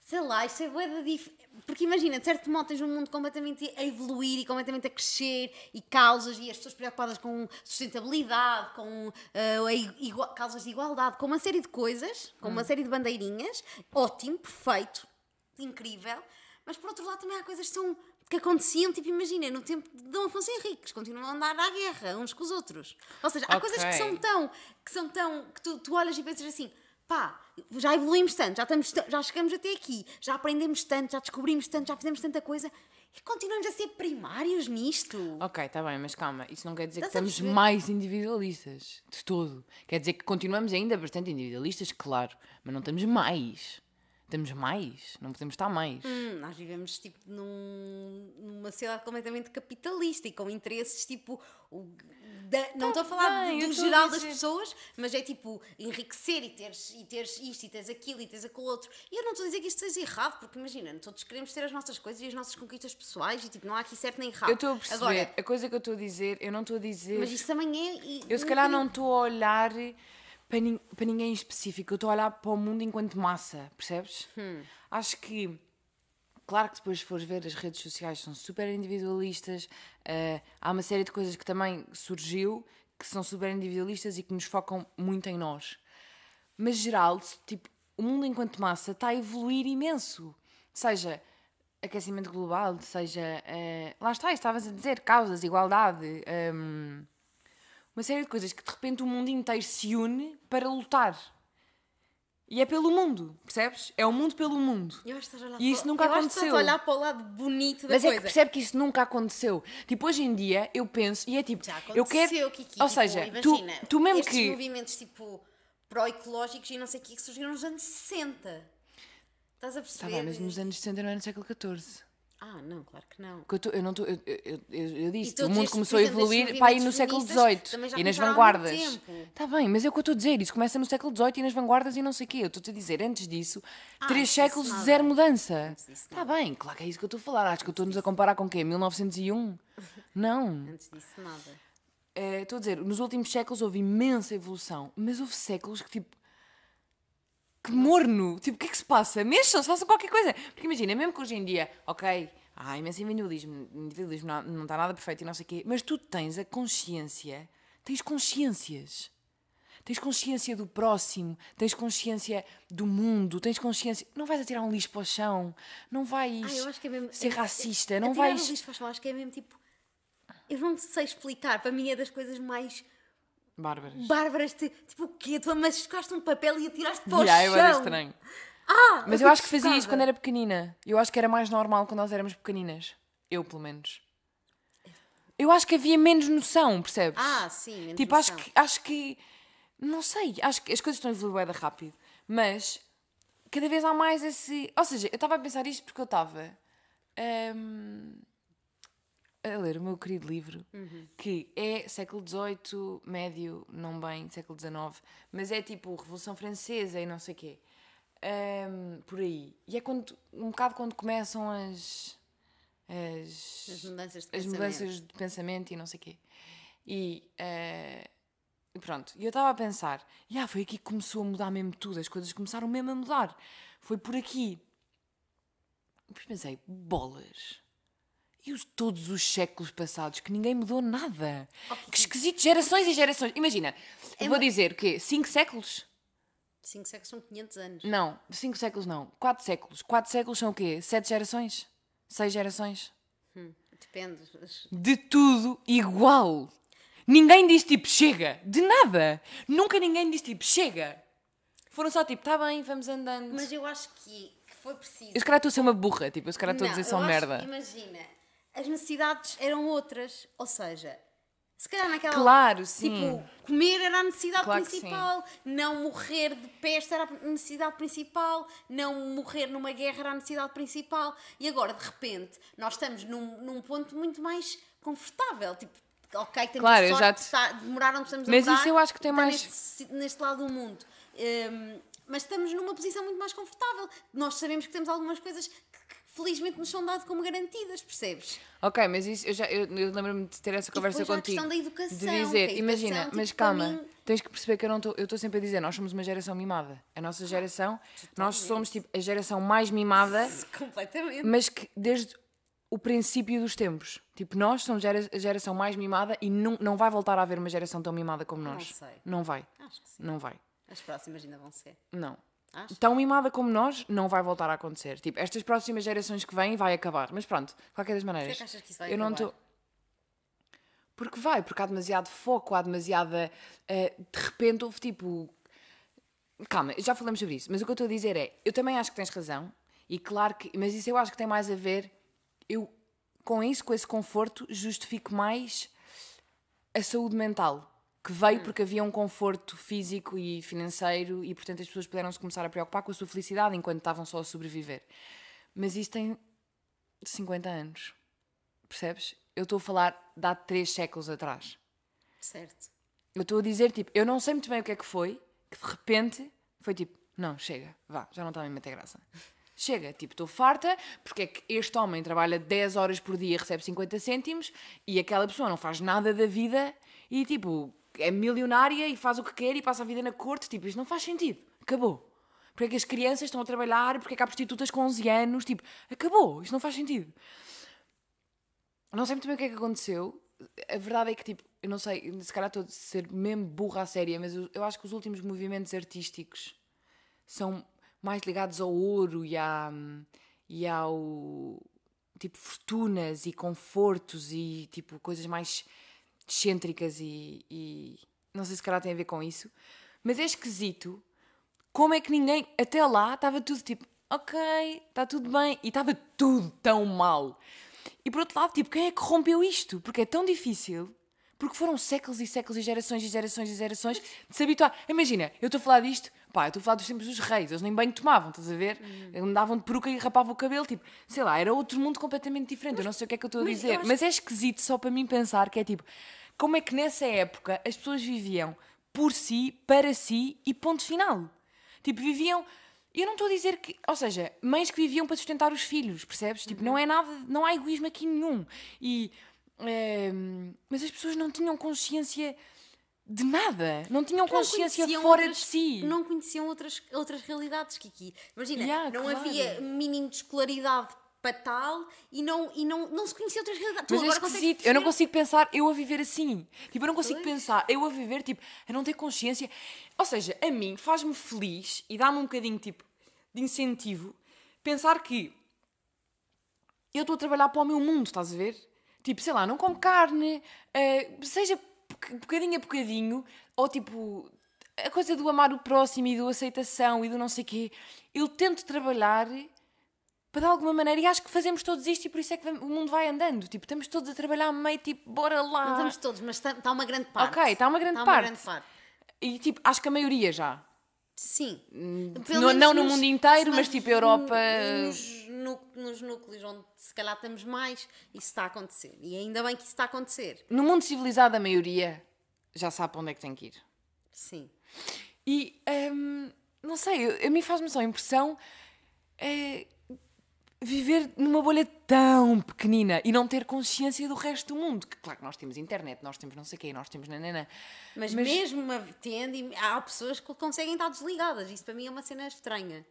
Sei lá, isto é bué da dif... Porque imagina, de certo modo tens um mundo completamente a evoluir e completamente a crescer e causas e as pessoas preocupadas com sustentabilidade, com ah, a i- igua- causas de igualdade, com uma série de coisas, com uma série de bandeirinhas. Ótimo, perfeito, incrível. Mas por outro lado também há coisas que, são, que aconteciam, tipo, imagina, no tempo de Dom Afonso Henriques, continuam a andar à guerra uns com os outros. Ou seja, há coisas que são tão, que são tão, que tu, tu olhas e pensas assim, pá, já evoluímos tanto, já, estamos, ta- já chegamos até aqui, já aprendemos tanto, já descobrimos tanto, já fizemos tanta coisa e continuamos a ser primários nisto. Ok, está bem, mas calma, isso não quer dizer que Estás estamos perceber? mais individualistas, de todo. Quer dizer que continuamos ainda bastante individualistas, claro, mas não estamos mais. Estamos mais, não podemos estar mais. Hum, nós vivemos tipo num- numa sociedade completamente capitalista e com interesses tipo. o- da- não estou a falar bem, do, geral das pessoas, mas é tipo enriquecer e teres, e teres isto e teres aquilo e teres aquilo outro. E eu não estou a dizer que isto seja errado, porque imagina, todos queremos ter as nossas coisas e as nossas conquistas pessoais e tipo, não há aqui certo nem errado. Eu estou a perceber, Agora, a coisa que eu estou a dizer, eu não estou a dizer. mas isso também é. e- Eu se calhar não estou a olhar para, nin- para ninguém em específico, eu estou a olhar para o mundo enquanto massa, percebes? Acho que, claro que depois se fores ver, as redes sociais são super individualistas, eh, há uma série de coisas que também surgiu que são super individualistas e que nos focam muito em nós. Mas geral, tipo, o mundo enquanto massa está a evoluir imenso. Seja aquecimento global, seja. eh, lá está, estavas a dizer, causas, igualdade. hum, uma série de coisas que de repente o mundo inteiro se une para lutar. E é pelo mundo, percebes? É o mundo pelo mundo. Eu acho que estás a olhar E isso para- nunca eu acho que aconteceu. estás a olhar para o lado bonito da Mas é coisa. que percebe que isso nunca aconteceu. Tipo, hoje em dia eu penso, e é tipo, Já eu aconteceu, quero. Kiki. Ou tipo, seja, tu, imagina, tu mesmo estes que. movimentos tipo pró-ecológicos e não sei o que que surgiram nos anos 60. Estás a Tá perceber? bem, mas nos anos 60 não é no século XIV. Ah, não, claro que não. Que eu, tô- eu não tô- eu, eu, eu, disse, o mundo começou a evoluir para ir no século XVIII e nas vanguardas. Está bem, mas é o que eu estou a dizer. Isso começa no século XVIII e nas vanguardas e não sei o quê. Eu estou-te a dizer, antes disso, Ah, três séculos de zero mudança. Está bem, claro que é isso que eu estou a falar. Acho que eu estou-nos a comparar com o quê? 1901? Não. Antes disso, nada. Estou a dizer, nos últimos séculos houve imensa evolução, mas houve séculos que tipo. Que morno! Tipo, o que é que se passa? Mexam-se, façam qualquer coisa. Porque imagina, mesmo que hoje em dia, ok, há imenso individualismo, individualismo não, não está nada perfeito e não sei o quê, mas tu tens a consciência, tens consciências. Tens consciência do próximo, tens consciência do mundo, tens consciência. Não vais atirar um lixo para o chão, não vais Ah, eu acho que é mesmo. ser é- racista, é- não atirar vais. o lixo para o chão, acho que é mesmo tipo. Eu não sei explicar. Para mim é das coisas mais Bárbaras. bárbaras. Tipo, o quê? Tu amascaste um papel e atiraste para o Yeah, eu chão. era estranho. Ah, Mas eu eu acho que fazia isso quando era pequenina. Eu acho que era mais normal quando nós éramos pequeninas. Eu, pelo menos. Eu acho que havia menos noção, percebes? Ah, sim. menos Tipo, acho noção. que, acho que. Não sei, acho que as coisas estão a evoluir bué da rápido. Mas cada vez há mais esse. Ou seja, eu estava a pensar isto porque eu estava. hum, a ler o meu querido livro, que é século XVIII, médio, não bem, século XIX, mas é tipo Revolução Francesa e não sei o quê. Hum, por aí. E é quando, um bocado quando começam as. as As mudanças de as pensamento. mudanças de pensamento e não sei o quê. E, e pronto, e eu estava a pensar, yeah, foi aqui que começou a mudar mesmo tudo, as coisas começaram mesmo a mudar. Foi por aqui. E depois pensei, bolas. E os, todos os séculos passados que ninguém mudou nada. Que esquisito, gerações e gerações. Imagina, eu vou dizer o quê? Cinco séculos? 5 séculos são 500 anos. Não, cinco séculos não. Quatro séculos. Quatro séculos são o quê? Sete gerações? Seis gerações? Depende. As- de tudo igual. Ninguém disse tipo chega, de nada. Nunca ninguém disse tipo chega. Foram só tipo, tá bem, vamos andando. Mas eu acho que, que foi preciso. Eu se calhar estou a ser uma burra, tipo, eu se calhar estou a dizer só acho- merda. Imagina, as necessidades eram outras. Ou seja, se calhar naquela. Claro, sim. Tipo, comer era a necessidade Claro principal, não morrer de peste era a necessidade principal, não morrer numa guerra era a necessidade principal. E agora, de repente, nós estamos num, num ponto muito mais confortável. Tipo, ok, temos Claro, sorte já de te- estar- de demorar onde estamos a Mas isso eu acho que tem mais- Neste, neste lado do mundo. Hum, mas estamos numa posição muito mais confortável. Nós sabemos que temos algumas coisas felizmente nos são dadas como garantidas, percebes? Ok, mas isso eu já eu, eu lembro-me de ter essa conversa há a contigo. questão da educação, de dizer, educação, imagina, tipo, mas calma, mim- tens que perceber que eu não estou, eu estou sempre a dizer, nós somos uma geração mimada. A nossa geração, nós somos tipo a geração mais mimada Completamente. mas que desde o princípio dos tempos. Tipo, nós somos a geração mais mimada e não, não vai voltar a haver uma geração tão mimada como nós. sei. Não vai. Acho que sim. Não vai. As próximas ainda vão ser. Não. Acho. Tão mimada como nós, não vai voltar a acontecer. Tipo, estas próximas gerações que vêm, vai acabar. Mas pronto, de qualquer das maneiras. que achas que isso vai eu não acabar? estou. Porque vai, porque há demasiado foco, há demasiada. eh, de repente houve tipo. Calma, já falamos sobre isso, mas o que eu estou a dizer é, eu também acho que tens razão, e claro que, mas isso eu acho que tem mais a ver, eu com isso, com esse conforto, justifico mais a saúde mental, que veio porque havia um conforto físico e financeiro e portanto as pessoas puderam se começar a preocupar com a sua felicidade enquanto estavam só a sobreviver. Mas isso tem 50 anos, percebes? Eu estou a falar de há 3 séculos atrás. Certo. Eu estou a dizer, tipo, eu não sei muito bem o que é que foi, que de repente foi tipo, não, chega, vá, já não está a me meter graça. Chega, tipo, estou farta, porque é que este homem trabalha 10 horas por dia e recebe 50 cêntimos e aquela pessoa não faz nada da vida e, tipo, é milionária e faz o que quer e passa a vida na corte. Tipo, isto não faz sentido. Acabou. Porque é que as crianças estão a trabalhar, porque é que há prostitutas com 11 anos, tipo, acabou, isto não faz sentido. Não sei muito bem o que é que aconteceu. A verdade é que, tipo, eu não sei, se calhar estou a ser mesmo burra à séria, mas eu, eu acho que os últimos movimentos artísticos são mais ligados ao ouro e, à, e ao tipo fortunas e confortos e tipo coisas mais excêntricas e, e não sei se calhar tem a ver com isso, mas é esquisito como é que ninguém até lá estava tudo tipo ok, está tudo bem e estava tudo tão mal. E por outro lado, tipo, quem é que rompeu isto? Porque é tão difícil porque foram séculos e séculos e gerações e gerações e gerações de se habituar. Imagina, eu estou a falar disto, pá, eu estou a falar dos tempos dos reis, eles nem banho tomavam, estás a ver? Uhum. Andavam de peruca e rapavam o cabelo, tipo, sei lá, era outro mundo completamente diferente. Mas, eu não sei o que é que eu estou a dizer, mas, mas é esquisito só para mim pensar que é tipo, como é que nessa época as pessoas viviam por si, para si e ponto final? Tipo, viviam. Eu não estou a dizer que. Ou seja, mães que viviam para sustentar os filhos, percebes? Tipo, uhum. não é nada. Não há egoísmo aqui nenhum. E mas as pessoas não tinham consciência de nada. Não tinham consciência não fora outras, de si. Não conheciam outras, outras realidades, Kiki. Imagina, yeah, não claro. havia mínimo de escolaridade para tal e não, e não, não se conhecia outras realidades. Mas tu é esquisito. Eu não consigo pensar eu a viver assim. Tipo, eu não consigo pois. pensar eu a viver, tipo, a não ter consciência. Ou seja, a mim faz-me feliz e dá-me um bocadinho, tipo, de incentivo pensar que eu estou a trabalhar para o meu mundo, estás a ver? Tipo, sei lá, não como carne, uh, seja bocadinho a bocadinho, ou tipo, a coisa do amar o próximo e do aceitação e do não sei quê. Eu tento trabalhar para de alguma maneira, e acho que fazemos todos isto e por isso é que o mundo vai andando. Tipo, estamos todos a trabalhar meio tipo, bora lá. Não estamos todos, mas está, está uma grande parte. Ok, está uma grande, está parte. Uma grande parte. E tipo, acho que a maioria já. Sim. No, não no mundo inteiro, mas tipo Europa. Nos, no, nos núcleos onde se calhar temos mais, isso está a acontecer. E ainda bem que isso está a acontecer. No mundo civilizado, a maioria já sabe para onde é que tem que ir. Sim. E hum, não sei, a mim faz-me só a impressão. É, viver numa bolha tão pequenina e não ter consciência do resto do mundo. Que, claro que nós temos internet, nós temos não sei o quê, nós temos nanana. Mas, mas mesmo tendo, há pessoas que conseguem estar desligadas. Isso para mim é uma cena estranha.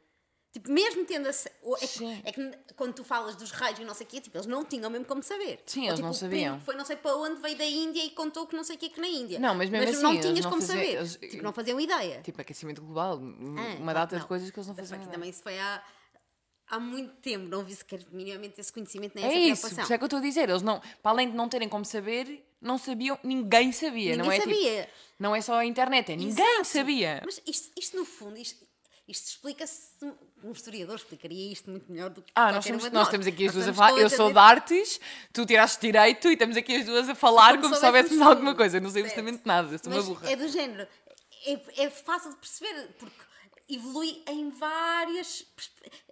Tipo, mesmo tendo a. É que, é que, quando tu falas dos reis e não sei o quê, tipo, eles não tinham mesmo como saber. Sim, Ou, eles tipo, não sabiam. Foi não sei para onde, veio da Índia e contou que não sei o quê que na Índia. Não, mas mesmo mas assim, não tinhas não como faziam, saber. Eles, tipo, não faziam ideia. Tipo, aquecimento global. Ah, uma data não. de coisas que eles não faziam. Ideia. Também isso foi há há muito tempo não vi sequer minimamente esse conhecimento nem é essa isso, preocupação. É isso, é que eu estou a dizer. Eles não, para além de não terem como saber, não sabiam, ninguém sabia. Ninguém não é, tipo, sabia. Tipo, não é só a internet, é ninguém Exato. sabia. Mas isto, isto no fundo, isto, isto explica-se. Um historiador explicaria isto muito melhor do que. Ah, nós, temos, nós temos aqui as duas a falar. Eu sou de artes, tu tiraste direito e estamos aqui as duas a falar como, como se soubéssemos alguma coisa. Não sei absolutamente nada, eu sou Mas uma burra. É do género. É, é fácil de perceber, porque evolui em várias.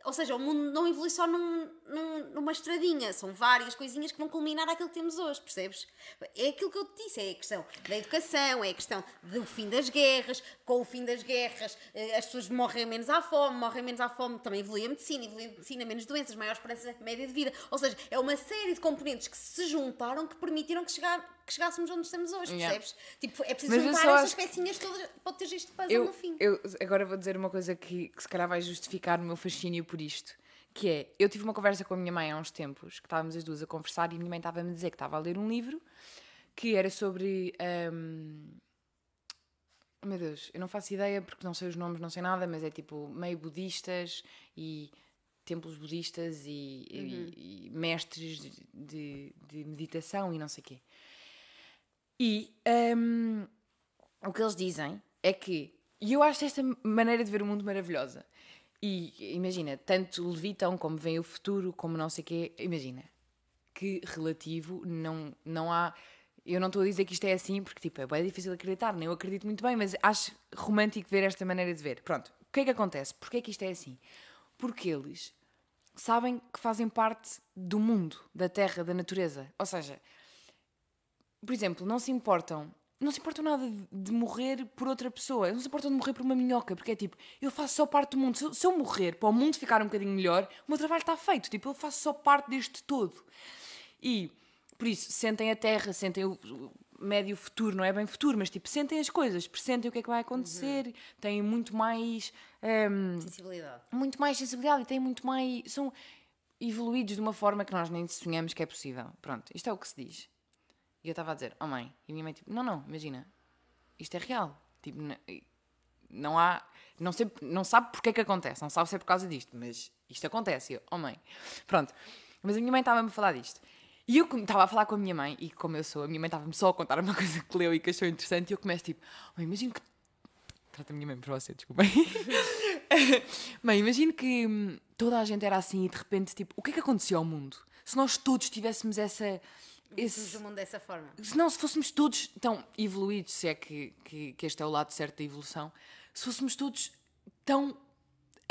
Ou seja, o mundo não evolui só num, num, numa estradinha, são várias coisinhas que vão culminar aquilo que temos hoje, percebes? É aquilo que eu te disse: é a questão da educação, é a questão do fim das guerras. Com o fim das guerras, eh, as pessoas morrem menos à fome, morrem menos à fome, também evolui a medicina, evolui a medicina, menos doenças, maior esperança média de vida. Ou seja, é uma série de componentes que se juntaram que permitiram que chegar que chegássemos onde estamos hoje, yeah. percebes? Tipo, é preciso Mas juntar estas pecinhas todas para ter este puzzle eu, no fim. Eu agora vou dizer uma coisa que, que se calhar vai justificar o meu fascínio por isto. Que é, eu tive uma conversa com a minha mãe há uns tempos, que estávamos as duas a conversar e a minha mãe estava-me a dizer que estava a ler um livro que era sobre. Um, meu Deus, eu não faço ideia porque não sei os nomes, não sei nada, mas é tipo meio budistas e templos budistas e, uhum. e, e mestres de, de, meditação e não sei o quê. E um, o que eles dizem é que E eu acho esta maneira de ver o mundo maravilhosa. E imagina, tanto levitam como vem o futuro, como não sei o quê. Imagina, que relativo, não, não há. Eu não estou a dizer que isto é assim, porque tipo, é bem difícil acreditar, nem eu acredito muito bem, mas acho romântico ver esta maneira de ver. Pronto, o que é que acontece? Porquê é que isto é assim? Porque eles sabem que fazem parte do mundo, da terra, da natureza. Ou seja, por exemplo, não se importam. Não se importam nada de, morrer por outra pessoa. Não se importam de morrer por uma minhoca. Porque é tipo, eu faço só parte do mundo. Se, eu- se eu morrer para o mundo ficar um bocadinho melhor, o meu trabalho está feito. Tipo, eu faço só parte deste todo. E, por isso, sentem a terra, sentem o, médio futuro. Não é bem futuro, mas tipo, sentem as coisas. Pressentem o que é que vai acontecer. Têm muito mais... hum, Sensibilidade. muito mais sensibilidade e têm muito mais. são evoluídos de uma forma que nós nem sonhamos que é possível. Pronto, isto é o que se diz. E eu estava a dizer, oh mãe, e minha mãe tipo, não, não, imagina, isto é real. Tipo, não há. Não, sei, não sabe porque é que acontece, não sabe se é por causa disto, mas isto acontece. E eu, oh mãe, pronto. Mas a minha mãe estava-me a falar disto. E eu estava a falar com a minha mãe, e como eu sou, a minha mãe estava-me só a contar uma coisa que leu e que achou interessante, e eu começo tipo, oh, imagino que. Trata a minha mãe por você, desculpem. Mãe, imagino que hum, toda a gente era assim e de repente, tipo, o que é que acontecia ao mundo? Se nós todos tivéssemos essa. Esse, o mundo dessa forma. se não, se fôssemos todos tão evoluídos, se é que, que, que este é o lado certo da evolução, se fôssemos todos tão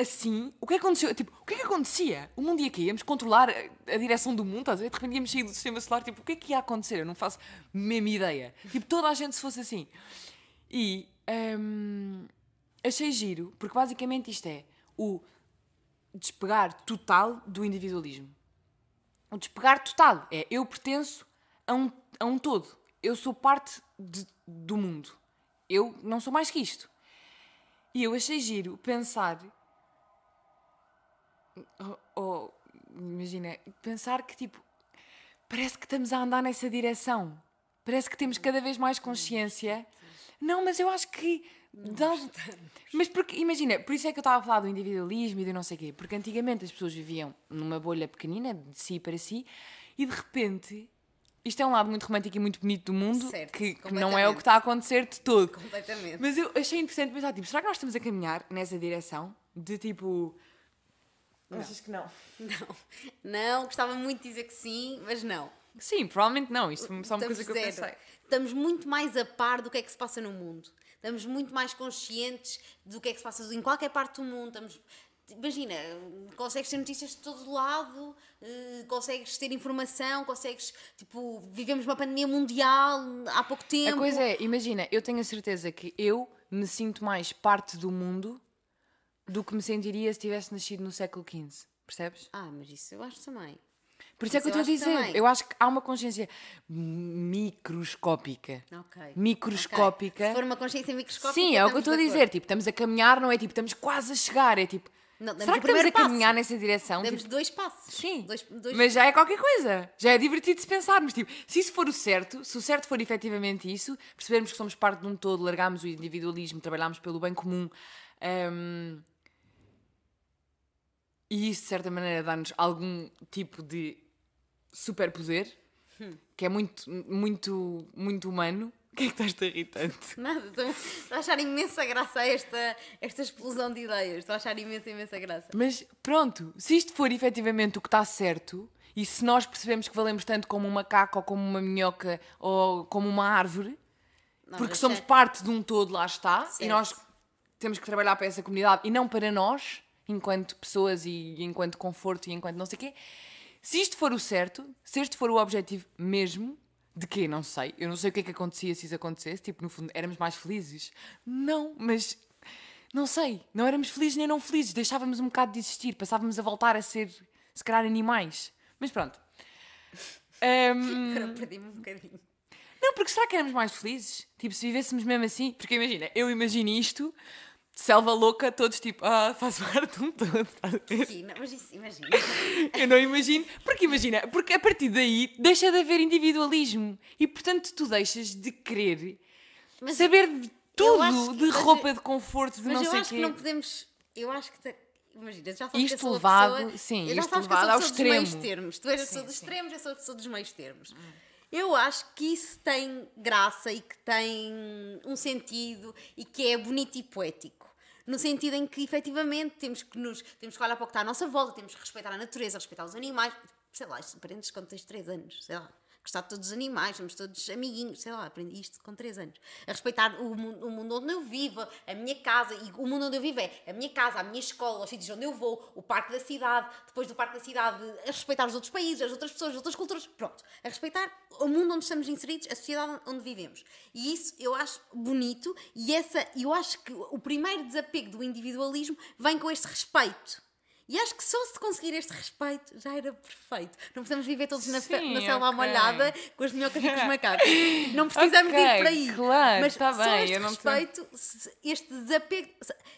assim, o que é que aconteceu? Tipo, o que é que acontecia? O mundo ia aqui, íamos controlar a, a direção do mundo, estás a ver? De repente íamos sair do sistema solar, tipo, o que é que ia acontecer? Eu não faço a mesma ideia. Tipo, toda a gente se fosse assim. E hum, achei giro, porque basicamente isto é o despegar total do individualismo. O despegar total é eu pertenço a um, a um todo. Eu sou parte de- do mundo. Eu não sou mais que isto. E eu achei giro pensar. Oh, oh, imagina, pensar que tipo. Parece que estamos a andar nessa direção. Parece que temos cada vez mais consciência. Não, mas eu acho que. dá- Mas porque, imagina, por isso é que eu estava a falar do individualismo e do não sei quê. Porque antigamente as pessoas viviam numa bolha pequenina, de si para si, e de repente. Isto é um lado muito romântico e muito bonito do mundo, Certo, que, que não é o que está a acontecer de todo. Completamente. Mas eu achei interessante pensar, tipo, será que nós estamos a caminhar nessa direção? De tipo. Achas que não? Não. Não, gostava muito de dizer que sim, mas não. Sim, provavelmente não. Isto é só uma Estamos coisa que eu zero. pensei. Estamos muito mais a par do que é que se passa no mundo. Estamos muito mais conscientes do que é que se passa em qualquer parte do mundo. Estamos, imagina, consegues ter notícias de todo lado, eh, consegues ter informação, consegues, tipo, vivemos uma pandemia mundial há pouco tempo. A coisa é, imagina, eu tenho a certeza que eu me sinto mais parte do mundo do que me sentiria se tivesse nascido no século XV. Percebes? Ah, mas isso eu acho também. Por isso é que eu Isso estou a dizer. também. Eu acho que há uma consciência microscópica. Ok. Microscópica. Ok. Se for uma consciência microscópica. Sim, é o que eu estou a dizer. Tipo, estamos a caminhar, não é tipo, estamos quase a chegar. É tipo, Não, será que estamos a passo. caminhar nessa direção? Damos Tipo, dois passos. Sim, Dois, dois mas já é qualquer coisa. Já é divertido se pensarmos. Tipo, se isso for o certo, se o certo for efetivamente isso, percebermos que somos parte de um todo, largarmos o individualismo, trabalharmos pelo bem comum hum, e isso, de certa maneira, dá-nos algum tipo de superpoder que é muito, muito, muito humano. O que é que estás irritante? Nada, estou estou a achar imensa graça a esta, esta explosão de ideias. Estou a achar imensa, imensa graça. Mas pronto, se isto for efetivamente o que está certo, e se nós percebemos que valemos tanto como um macaco, ou como uma minhoca, ou como uma árvore, Não, porque somos certo. parte de um todo, lá está, e Certo. nós temos que trabalhar para essa comunidade e não para nós, enquanto pessoas e enquanto conforto e enquanto não sei o quê. Se isto for o certo, se este for o objetivo mesmo, de quê? Não sei. Eu não sei o que é que acontecia se isso acontecesse. Tipo, no fundo, éramos mais felizes? Não, mas não sei. Não éramos felizes nem não felizes. Deixávamos um bocado de existir. Passávamos a voltar a ser, se calhar, animais. Mas pronto. Ahm, Agora perdi-me um bocadinho. não, porque será que éramos mais felizes? Tipo, se vivêssemos mesmo assim? Porque imagina, eu imagino isto, selva louca, todos tipo, ah, faço parte de um todo. estás a ver? Aqui, não, mas isso, imagina. Eu não imagino. Porque imagina, porque a partir daí deixa de haver individualismo. E portanto tu deixas de querer Mas saber de eu tudo, acho que- de mas roupa, de conforto, de Mas não eu sei o acho quê. que não podemos. Eu acho que. Imagina, já sabes que eu Isto a levado- pessoa, sim, eu já isto que eu levado ao pessoa dos meios extremo. termos. Tu és a pessoa dos extremos, eu sou a pessoa dos meios termos. Eu acho que isso tem graça e que tem um sentido e que é bonito e poético. No sentido em que, efetivamente, temos que, nos, temos que olhar para o que está à nossa volta, temos que respeitar a natureza, respeitar os animais. Sei lá, isto aprendes quando tens 3 anos, sei lá. Gostar de todos os animais, somos todos amiguinhos, sei lá, aprendi isto com 3 anos. A respeitar o, mu- o mundo onde eu vivo, a minha casa, e o mundo onde eu vivo é a minha casa, a minha escola, os sítios onde eu vou, o parque da cidade, depois do parque da cidade, a respeitar os outros países, as outras pessoas, as outras culturas, pronto. A respeitar o mundo onde estamos inseridos, a sociedade onde vivemos. E isso eu acho bonito, e essa, eu acho que o primeiro desapego do individualismo vem com este respeito. E acho que só se conseguir este respeito já era perfeito. Não precisamos viver todos na, Sim, na selva ok. molhada com as minhocas e com os macacos. Não precisamos de ir por aí. claro, Mas tá só bem, este eu respeito, este desapego.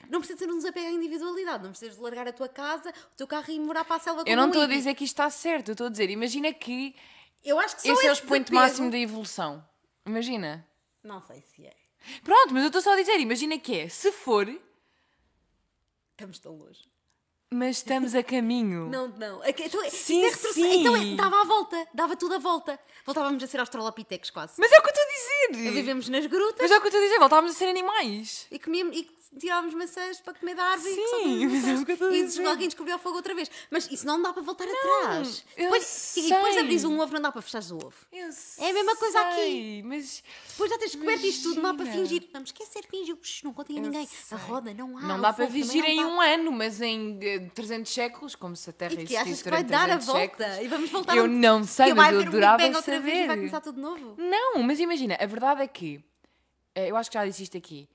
Não precisa ser um desapego à individualidade. Não precisas de largar a tua casa, o teu carro e ir morar para a selva Eu como não estou a dizer que isto está certo, eu estou a dizer, imagina que Eu acho que só esse é o expoente desapego- máximo da evolução. Imagina. Não sei se é. Pronto, mas eu estou só a dizer, imagina que é, se for, Estamos tão longe. Mas estamos a caminho. Não, não. É Então, Sim, é sim. Então é, dava a volta, dava tudo a volta. Voltávamos a ser australopitecos quase. Mas é o que eu estou a dizer. Vivemos nas grutas Mas é o que eu estou a dizer, voltávamos a ser animais. e, comíamos, e tirávamos maçãs para comer da árvore Sim, e é que eu a E dizer. alguém descobriu o fogo outra vez. Mas isso não dá para voltar atrás. eu Depois, e depois de sei. abrir um ovo, não dá para fechar o ovo. Eu É a mesma coisa aqui. sei, Mas Depois já tens descoberto isto tudo, não dá para fingir. Não me esquecer, fingir. Shhh, Não contem a Eu ninguém. sei. A roda não há. não dá para não em um ano, mas em eh, 300 séculos, como se a Terra E que existisse achas que vai dar a 300 volta? séculos. E vamos voltar Eu a- não sei, que mas eu um adorava vez e vai saber. começar tudo novo. Não, mas imagina, a verdade é que, eh, eu acho que já disse isto aqui,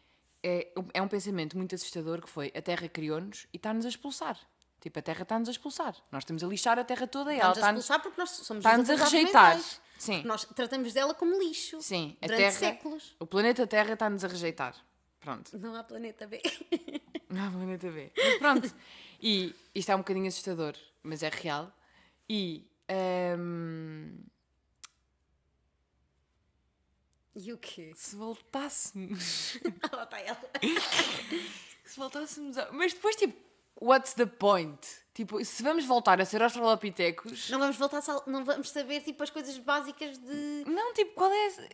é, é um pensamento muito assustador que foi, a Terra criou-nos e está-nos a expulsar. Tipo, a Terra está-nos a expulsar. Nós estamos a lixar a Terra toda e ela Estamos a está-nos... expulsar porque nós somos está-nos os a rejeitar. Sim. Nós tratamos dela como lixo. Sim, a durante Terra... séculos. O planeta Terra está-nos a rejeitar. Pronto. Não há planeta B. Não há planeta B. Mas pronto. E isto é um bocadinho assustador, mas é real. E... ehm, E o quê? se voltássemos... Lá está ela. Se voltássemos a... Mas depois, tipo, what's the point? Tipo, se vamos voltar a ser australopitecos... Não vamos voltar só, não vamos saber tipo as coisas básicas de. Não, tipo, qual é...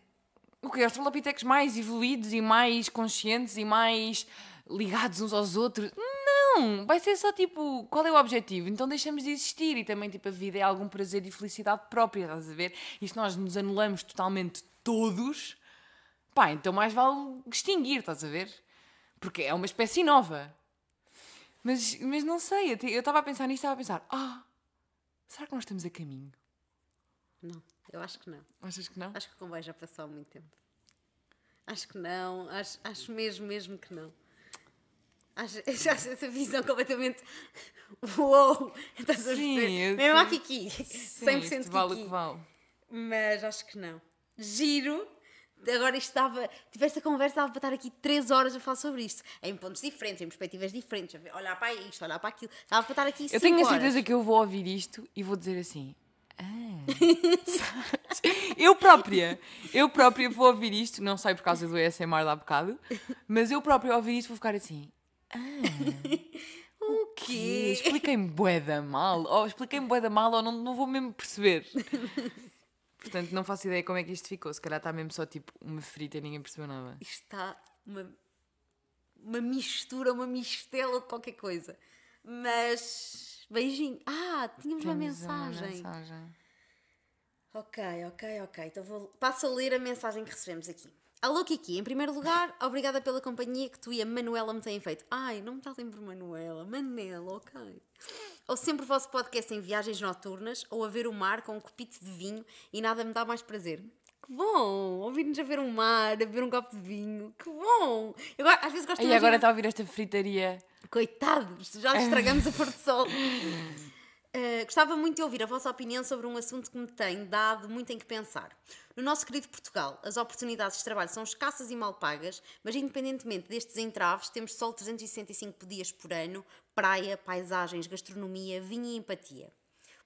O que? Australopitecos mais evoluídos e mais conscientes e mais ligados uns aos outros? Não! Vai ser só, tipo, qual é o objetivo? Então deixamos de existir e também, tipo, a vida é algum prazer e felicidade própria, estás a ver? E se nós nos anulamos totalmente todos, pá, então mais vale extinguir, estás a ver? Porque é uma espécie nova. Mas, mas não sei, eu estava a pensar nisto, estava a pensar, ah, será que nós estamos a caminho? Não, eu acho que não. Achas que não? Acho que o comboio já passou há muito tempo. Acho que não, acho, acho mesmo, mesmo que não. Acho, acho essa visão completamente. Uou! Estás a Sim, perceber? Mesmo a. Kiki. Sim, 100% isto vale o que vale. Mas acho que não. Giro. Agora isto dava. Tiveste a conversa, dava para estar aqui 3 horas a falar sobre isto. Em pontos diferentes, em perspectivas diferentes. Olhar para isto, olhar para aquilo. Dava para estar aqui Eu tenho a certeza horas. que eu vou ouvir isto e vou dizer assim. Ah, eu própria, eu própria vou ouvir isto, não sei por causa do ASMR há bocado, mas eu própria ouvir isto vou ficar assim. O "Quê? quê? Expliquem-me bué da mal, ou expliquem-me bué da mal, ou não, não vou mesmo perceber. Portanto, não faço ideia como é que isto ficou. Se calhar está mesmo só tipo uma frita e ninguém percebeu nada. Isto está uma, uma mistura, uma mistela de qualquer coisa. Mas. Beijinho. Ah, tínhamos uma Temos mensagem. mensagem. Ok, ok, ok. Então vou, passo a ler a mensagem que recebemos aqui. Alô Kiki, em primeiro lugar, obrigada pela companhia que tu e a Manuela me têm feito. Ai, não me tratem por Manuela, Manela, ok. Ou sempre o vosso podcast em viagens noturnas, ou a ver o mar com um copito de vinho e nada me dá mais prazer. Que bom! Ouvir-nos a ver um mar, a beber um copo de vinho, que bom! Eu, às vezes gosto de E agora está a ouvir esta fritaria. Coitados, já estragamos a pôr de sol. Uh, gostava muito de ouvir a vossa opinião sobre um assunto que me tem dado muito em que pensar. No nosso querido Portugal, as oportunidades de trabalho são escassas e mal pagas, mas independentemente destes entraves, temos sol 365 dias por ano, praia, paisagens, gastronomia, vinho e empatia.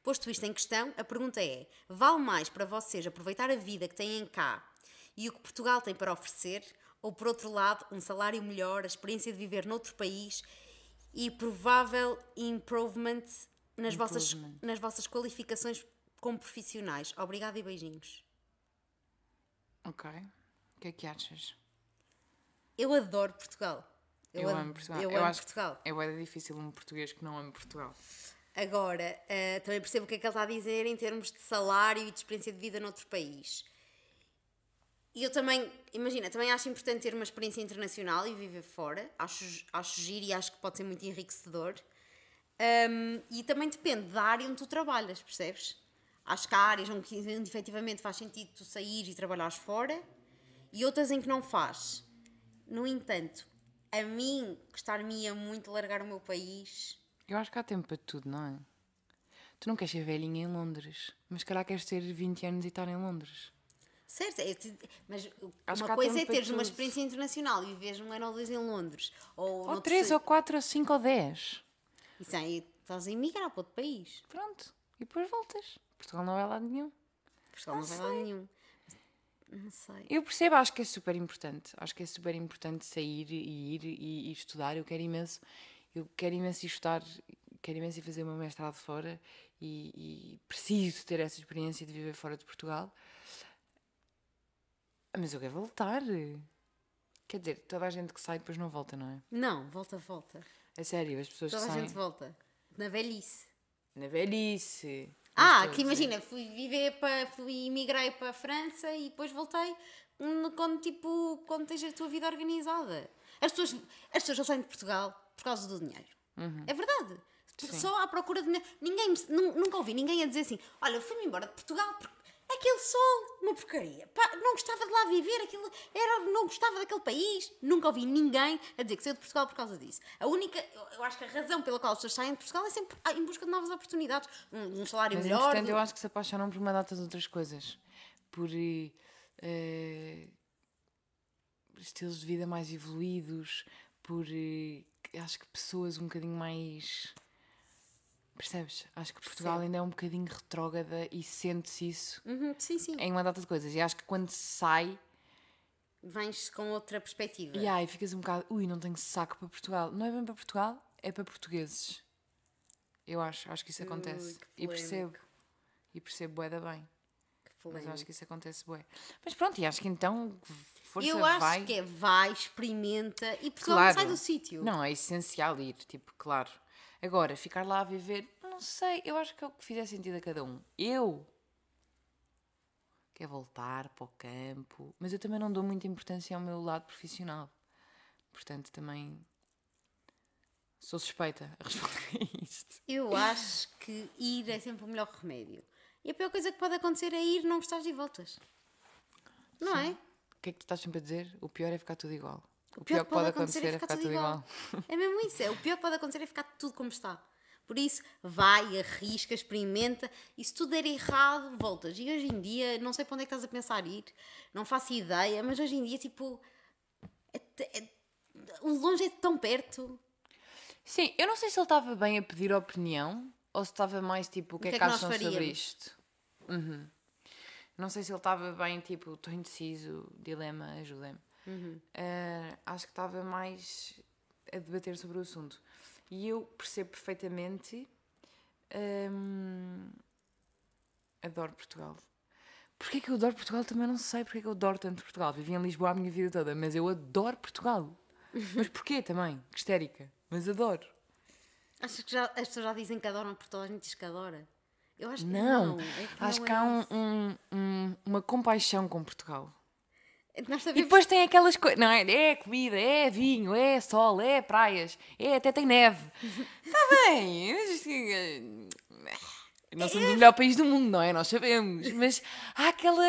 Posto isto em questão, a pergunta é: vale mais para vocês aproveitar a vida que têm cá e o que Portugal tem para oferecer? Ou, por outro lado, um salário melhor, a experiência de viver noutro país e provável improvement nas, Vossas, Improvement. nas vossas qualificações como profissionais? Obrigada e beijinhos. Ok. O que é que achas? Eu adoro Portugal. Eu, ad- amo Portugal. Eu, Eu amo acho que Portugal. É bué difícil um português que não ama Portugal. Agora, eh, também percebo o que é que ele está a dizer em termos de salário e de experiência de vida noutro país. E eu também, imagina, também acho importante ter uma experiência internacional e viver fora. Acho, acho giro e acho que pode ser muito enriquecedor. Ahm, e também depende da área onde tu trabalhas, percebes? Acho que há áreas onde, onde efetivamente faz sentido tu sair e trabalhares fora e outras em que não faz. No entanto, a mim gostar-me-ia muito largar o meu país. Eu acho que há tempo para tudo, não é? Tu não queres ser velhinha em Londres, mas calhar queres ter 20 anos e estar em Londres. Certo, é mas Acho uma coisa é teres uma experiência internacional e viveres um ano ou dois em Londres. Ou, Ou 3, si- ou 4, ou 5, ou 10. Isso aí estás a emigrar para outro país. Pronto. E depois voltas. Portugal não vai lá nenhum. Portugal não vai lá nenhum. Não sei. Eu percebo, acho que é super importante. Acho que é super importante sair e ir e, e estudar. Eu quero imenso, eu quero imenso ir estudar, quero imenso ir fazer o meu mestrado fora e, e preciso ter essa experiência de viver fora de Portugal. Mas eu quero voltar. Quer dizer, toda a gente que sai depois não volta, não é? Não, volta, volta. É sério, as pessoas Toda que a saem gente volta. Na velhice. na velhice. Ah, que imagina, fui viver para. fui imigrei para a França e depois voltei quando tipo. quando tens a tua vida organizada. As pessoas, as pessoas só saem de Portugal por causa do dinheiro. É verdade. Só à procura de dinheiro. Ninguém, nunca ouvi ninguém a dizer assim: olha, eu fui-me embora de Portugal porque aquele sol, uma porcaria. Pá, não gostava de lá viver, aquilo era, não gostava daquele país. Nunca ouvi ninguém a dizer que saiu de Portugal por causa disso. A única, eu, acho que a razão pela qual as pessoas saem de Portugal é sempre ah, em busca de novas oportunidades, um, um salário Mas melhor. entretanto de- eu acho que se apaixonam por uma data de outras coisas. Por eh, estilos de vida mais evoluídos, por eh, acho que pessoas um bocadinho mais. Percebes? Acho que Portugal Percebo. ainda é um bocadinho retrógrada e sente-se isso Uhum, sim, sim. em uma data de coisas. E acho que quando sai, Vens com outra perspectiva. e aí ficas um bocado, ui, não tenho saco para Portugal. Não é bem para Portugal, é para portugueses. Eu acho, acho que isso acontece. que e percebo. E percebo bué da bem. Que Mas polémico. acho que isso acontece bué. Mas pronto, e acho que então, força, Eu acho vai. que é vai, experimenta e Portugal Claro. não sai do sítio. Não, é essencial ir, tipo, claro. Agora, ficar lá a viver, não sei, eu acho que é o que fizer sentido a cada um. Eu quero voltar para o campo, mas eu também não dou muita importância ao meu lado profissional. Portanto, também sou suspeita a responder a isto. Eu acho que ir é sempre o melhor remédio. E a pior coisa que pode acontecer é ir, não gostares e voltas. Não é? O que é que tu estás sempre a dizer? O pior é ficar tudo igual. O, pior que pode acontecer é ficar tudo igual. É mesmo isso. É, o pior que pode acontecer é ficar tudo como está. Por isso, vai, arrisca, experimenta e se tudo der errado, voltas. E hoje em dia, não sei para onde é que estás a pensar ir, não faço ideia, mas hoje em dia, tipo, é é- o longe é tão perto. Sim, eu não sei se ele estava bem a pedir opinião ou se estava mais tipo o que, é que nós acham sobre isto. Uhum. Não sei se ele estava bem tipo estou indeciso, dilema, ajuda-me. Uhum. Ah, acho que estava mais a debater sobre o assunto. E eu percebo perfeitamente. hum, adoro Portugal. Porquê que eu adoro Portugal também não sei porque é que eu adoro tanto Portugal. Vivi em Lisboa a minha vida toda, mas eu adoro Portugal. Mas porquê também? Que histérica. Mas adoro. Achas que já, as pessoas já dizem que adoram toda a gente diz que adora? Eu acho que Não, não. é que acho não que é há um- isso. um- um- uma compaixão com Portugal. Nós E sabemos depois tem aquelas coisas, não é? É comida, é vinho, é sol, é praias, é até tem neve. Está bem. mas, eh, Nós somos o melhor país do mundo, não é? Nós sabemos. Mas há aquela.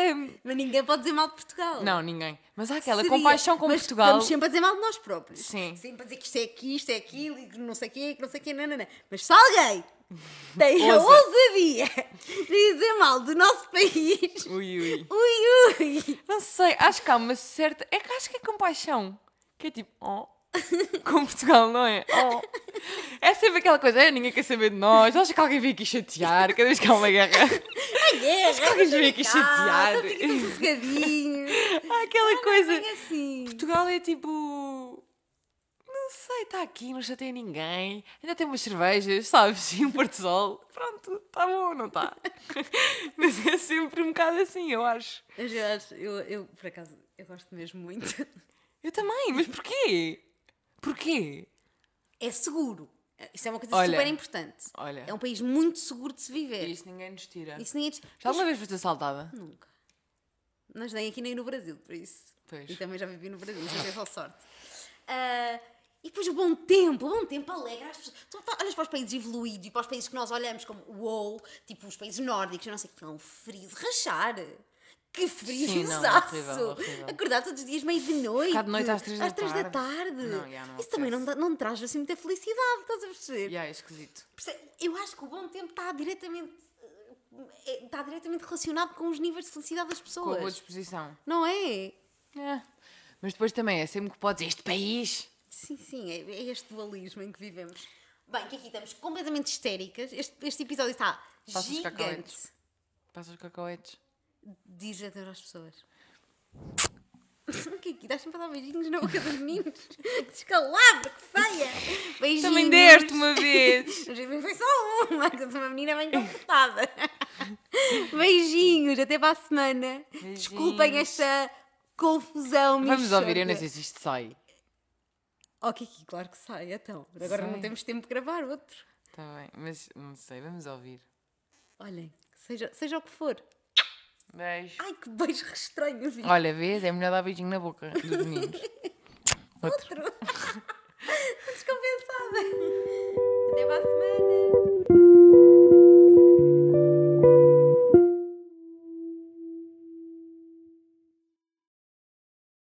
Mas ninguém pode dizer mal de Portugal. Não, ninguém. Mas há aquela Seria. compaixão com Mas Portugal. Estamos sempre a dizer mal de nós próprios. Sim. Sempre a dizer que isto é aqui, isto é aquilo, e que não sei o quê, que não sei o quê, não, não, não. Mas se alguém tem a Ousa. ousadia de dizer mal do nosso país, Ui, ui. ui, ui. Não sei, acho que há uma certa. É que acho que é compaixão. Que é tipo, oh. Com Portugal, não é? Oh. É sempre aquela coisa, é, ninguém quer saber de nós. Acho que alguém veio aqui chatear cada vez que há uma guerra. A guerra, que alguém veio aqui chatear. sossegadinho. Há aquela coisa. Bem assim. Portugal é tipo. Não sei, está aqui, não chateia ninguém. Ainda tem umas cervejas, sabes? E um Porto Sol. Pronto, está bom, não está? Mas é sempre um bocado assim, eu acho. Eu, já acho- eu, eu, por acaso, eu gosto mesmo muito. Eu também, mas porquê? Porquê? É seguro. Isso é uma coisa Olha, super importante. olha. É um país muito seguro de se viver. Isso ninguém nos tira. Isso ninguém... Já alguma vez foste assaltada? Nunca. Mas nem aqui nem no Brasil, por isso. Pois. E também já vivi no Brasil, sei se é sorte. Ah, e depois o bom tempo, o bom tempo alegra as pessoas. Tu olhas para os países evoluídos e para os países que nós olhamos como uou, tipo os países nórdicos, eu não sei que é um frio de rachar. Que frio, não, exaço. horrível, horrível. Acordar todos os dias meio de noite. Ficar de noite às três da da tarde. Não, não Isso também não, dá- não traz assim muita felicidade, estás a perceber? E é esquisito. Eu acho que o bom tempo está diretamente, eh, está diretamente relacionado com os níveis de felicidade das Com a pessoas. boa disposição. Não é? É. Mas depois também é sempre que podes, este país. Sim, sim, é, é este dualismo em que vivemos. Bem, que aqui estamos completamente histéricas. Este, este episódio está Passas gigante. cacahuetes. Passas cacahuetes. Diz adeus às pessoas. O que é que dás-me para dar beijinhos na boca dos meninos? Que descalabro, que feia! Beijinhos! Também deste uma vez. Mas mim foi só uma, que sou uma menina bem comportada. Beijinhos, até para a semana. Desculpem esta confusão. Vamos ouvir, eu não sei se isto sai. Ok, aqui, claro que sai, então. Agora não Sai. temos tempo de gravar outro. Está bem, mas não sei, vamos ouvir. Olhem, seja, seja o que for. Beijo. Ai, que beijo estranho, vi. Olha, vês? É melhor dar beijinho na boca dos meninos. Outro. Descompensada. Até para a semana.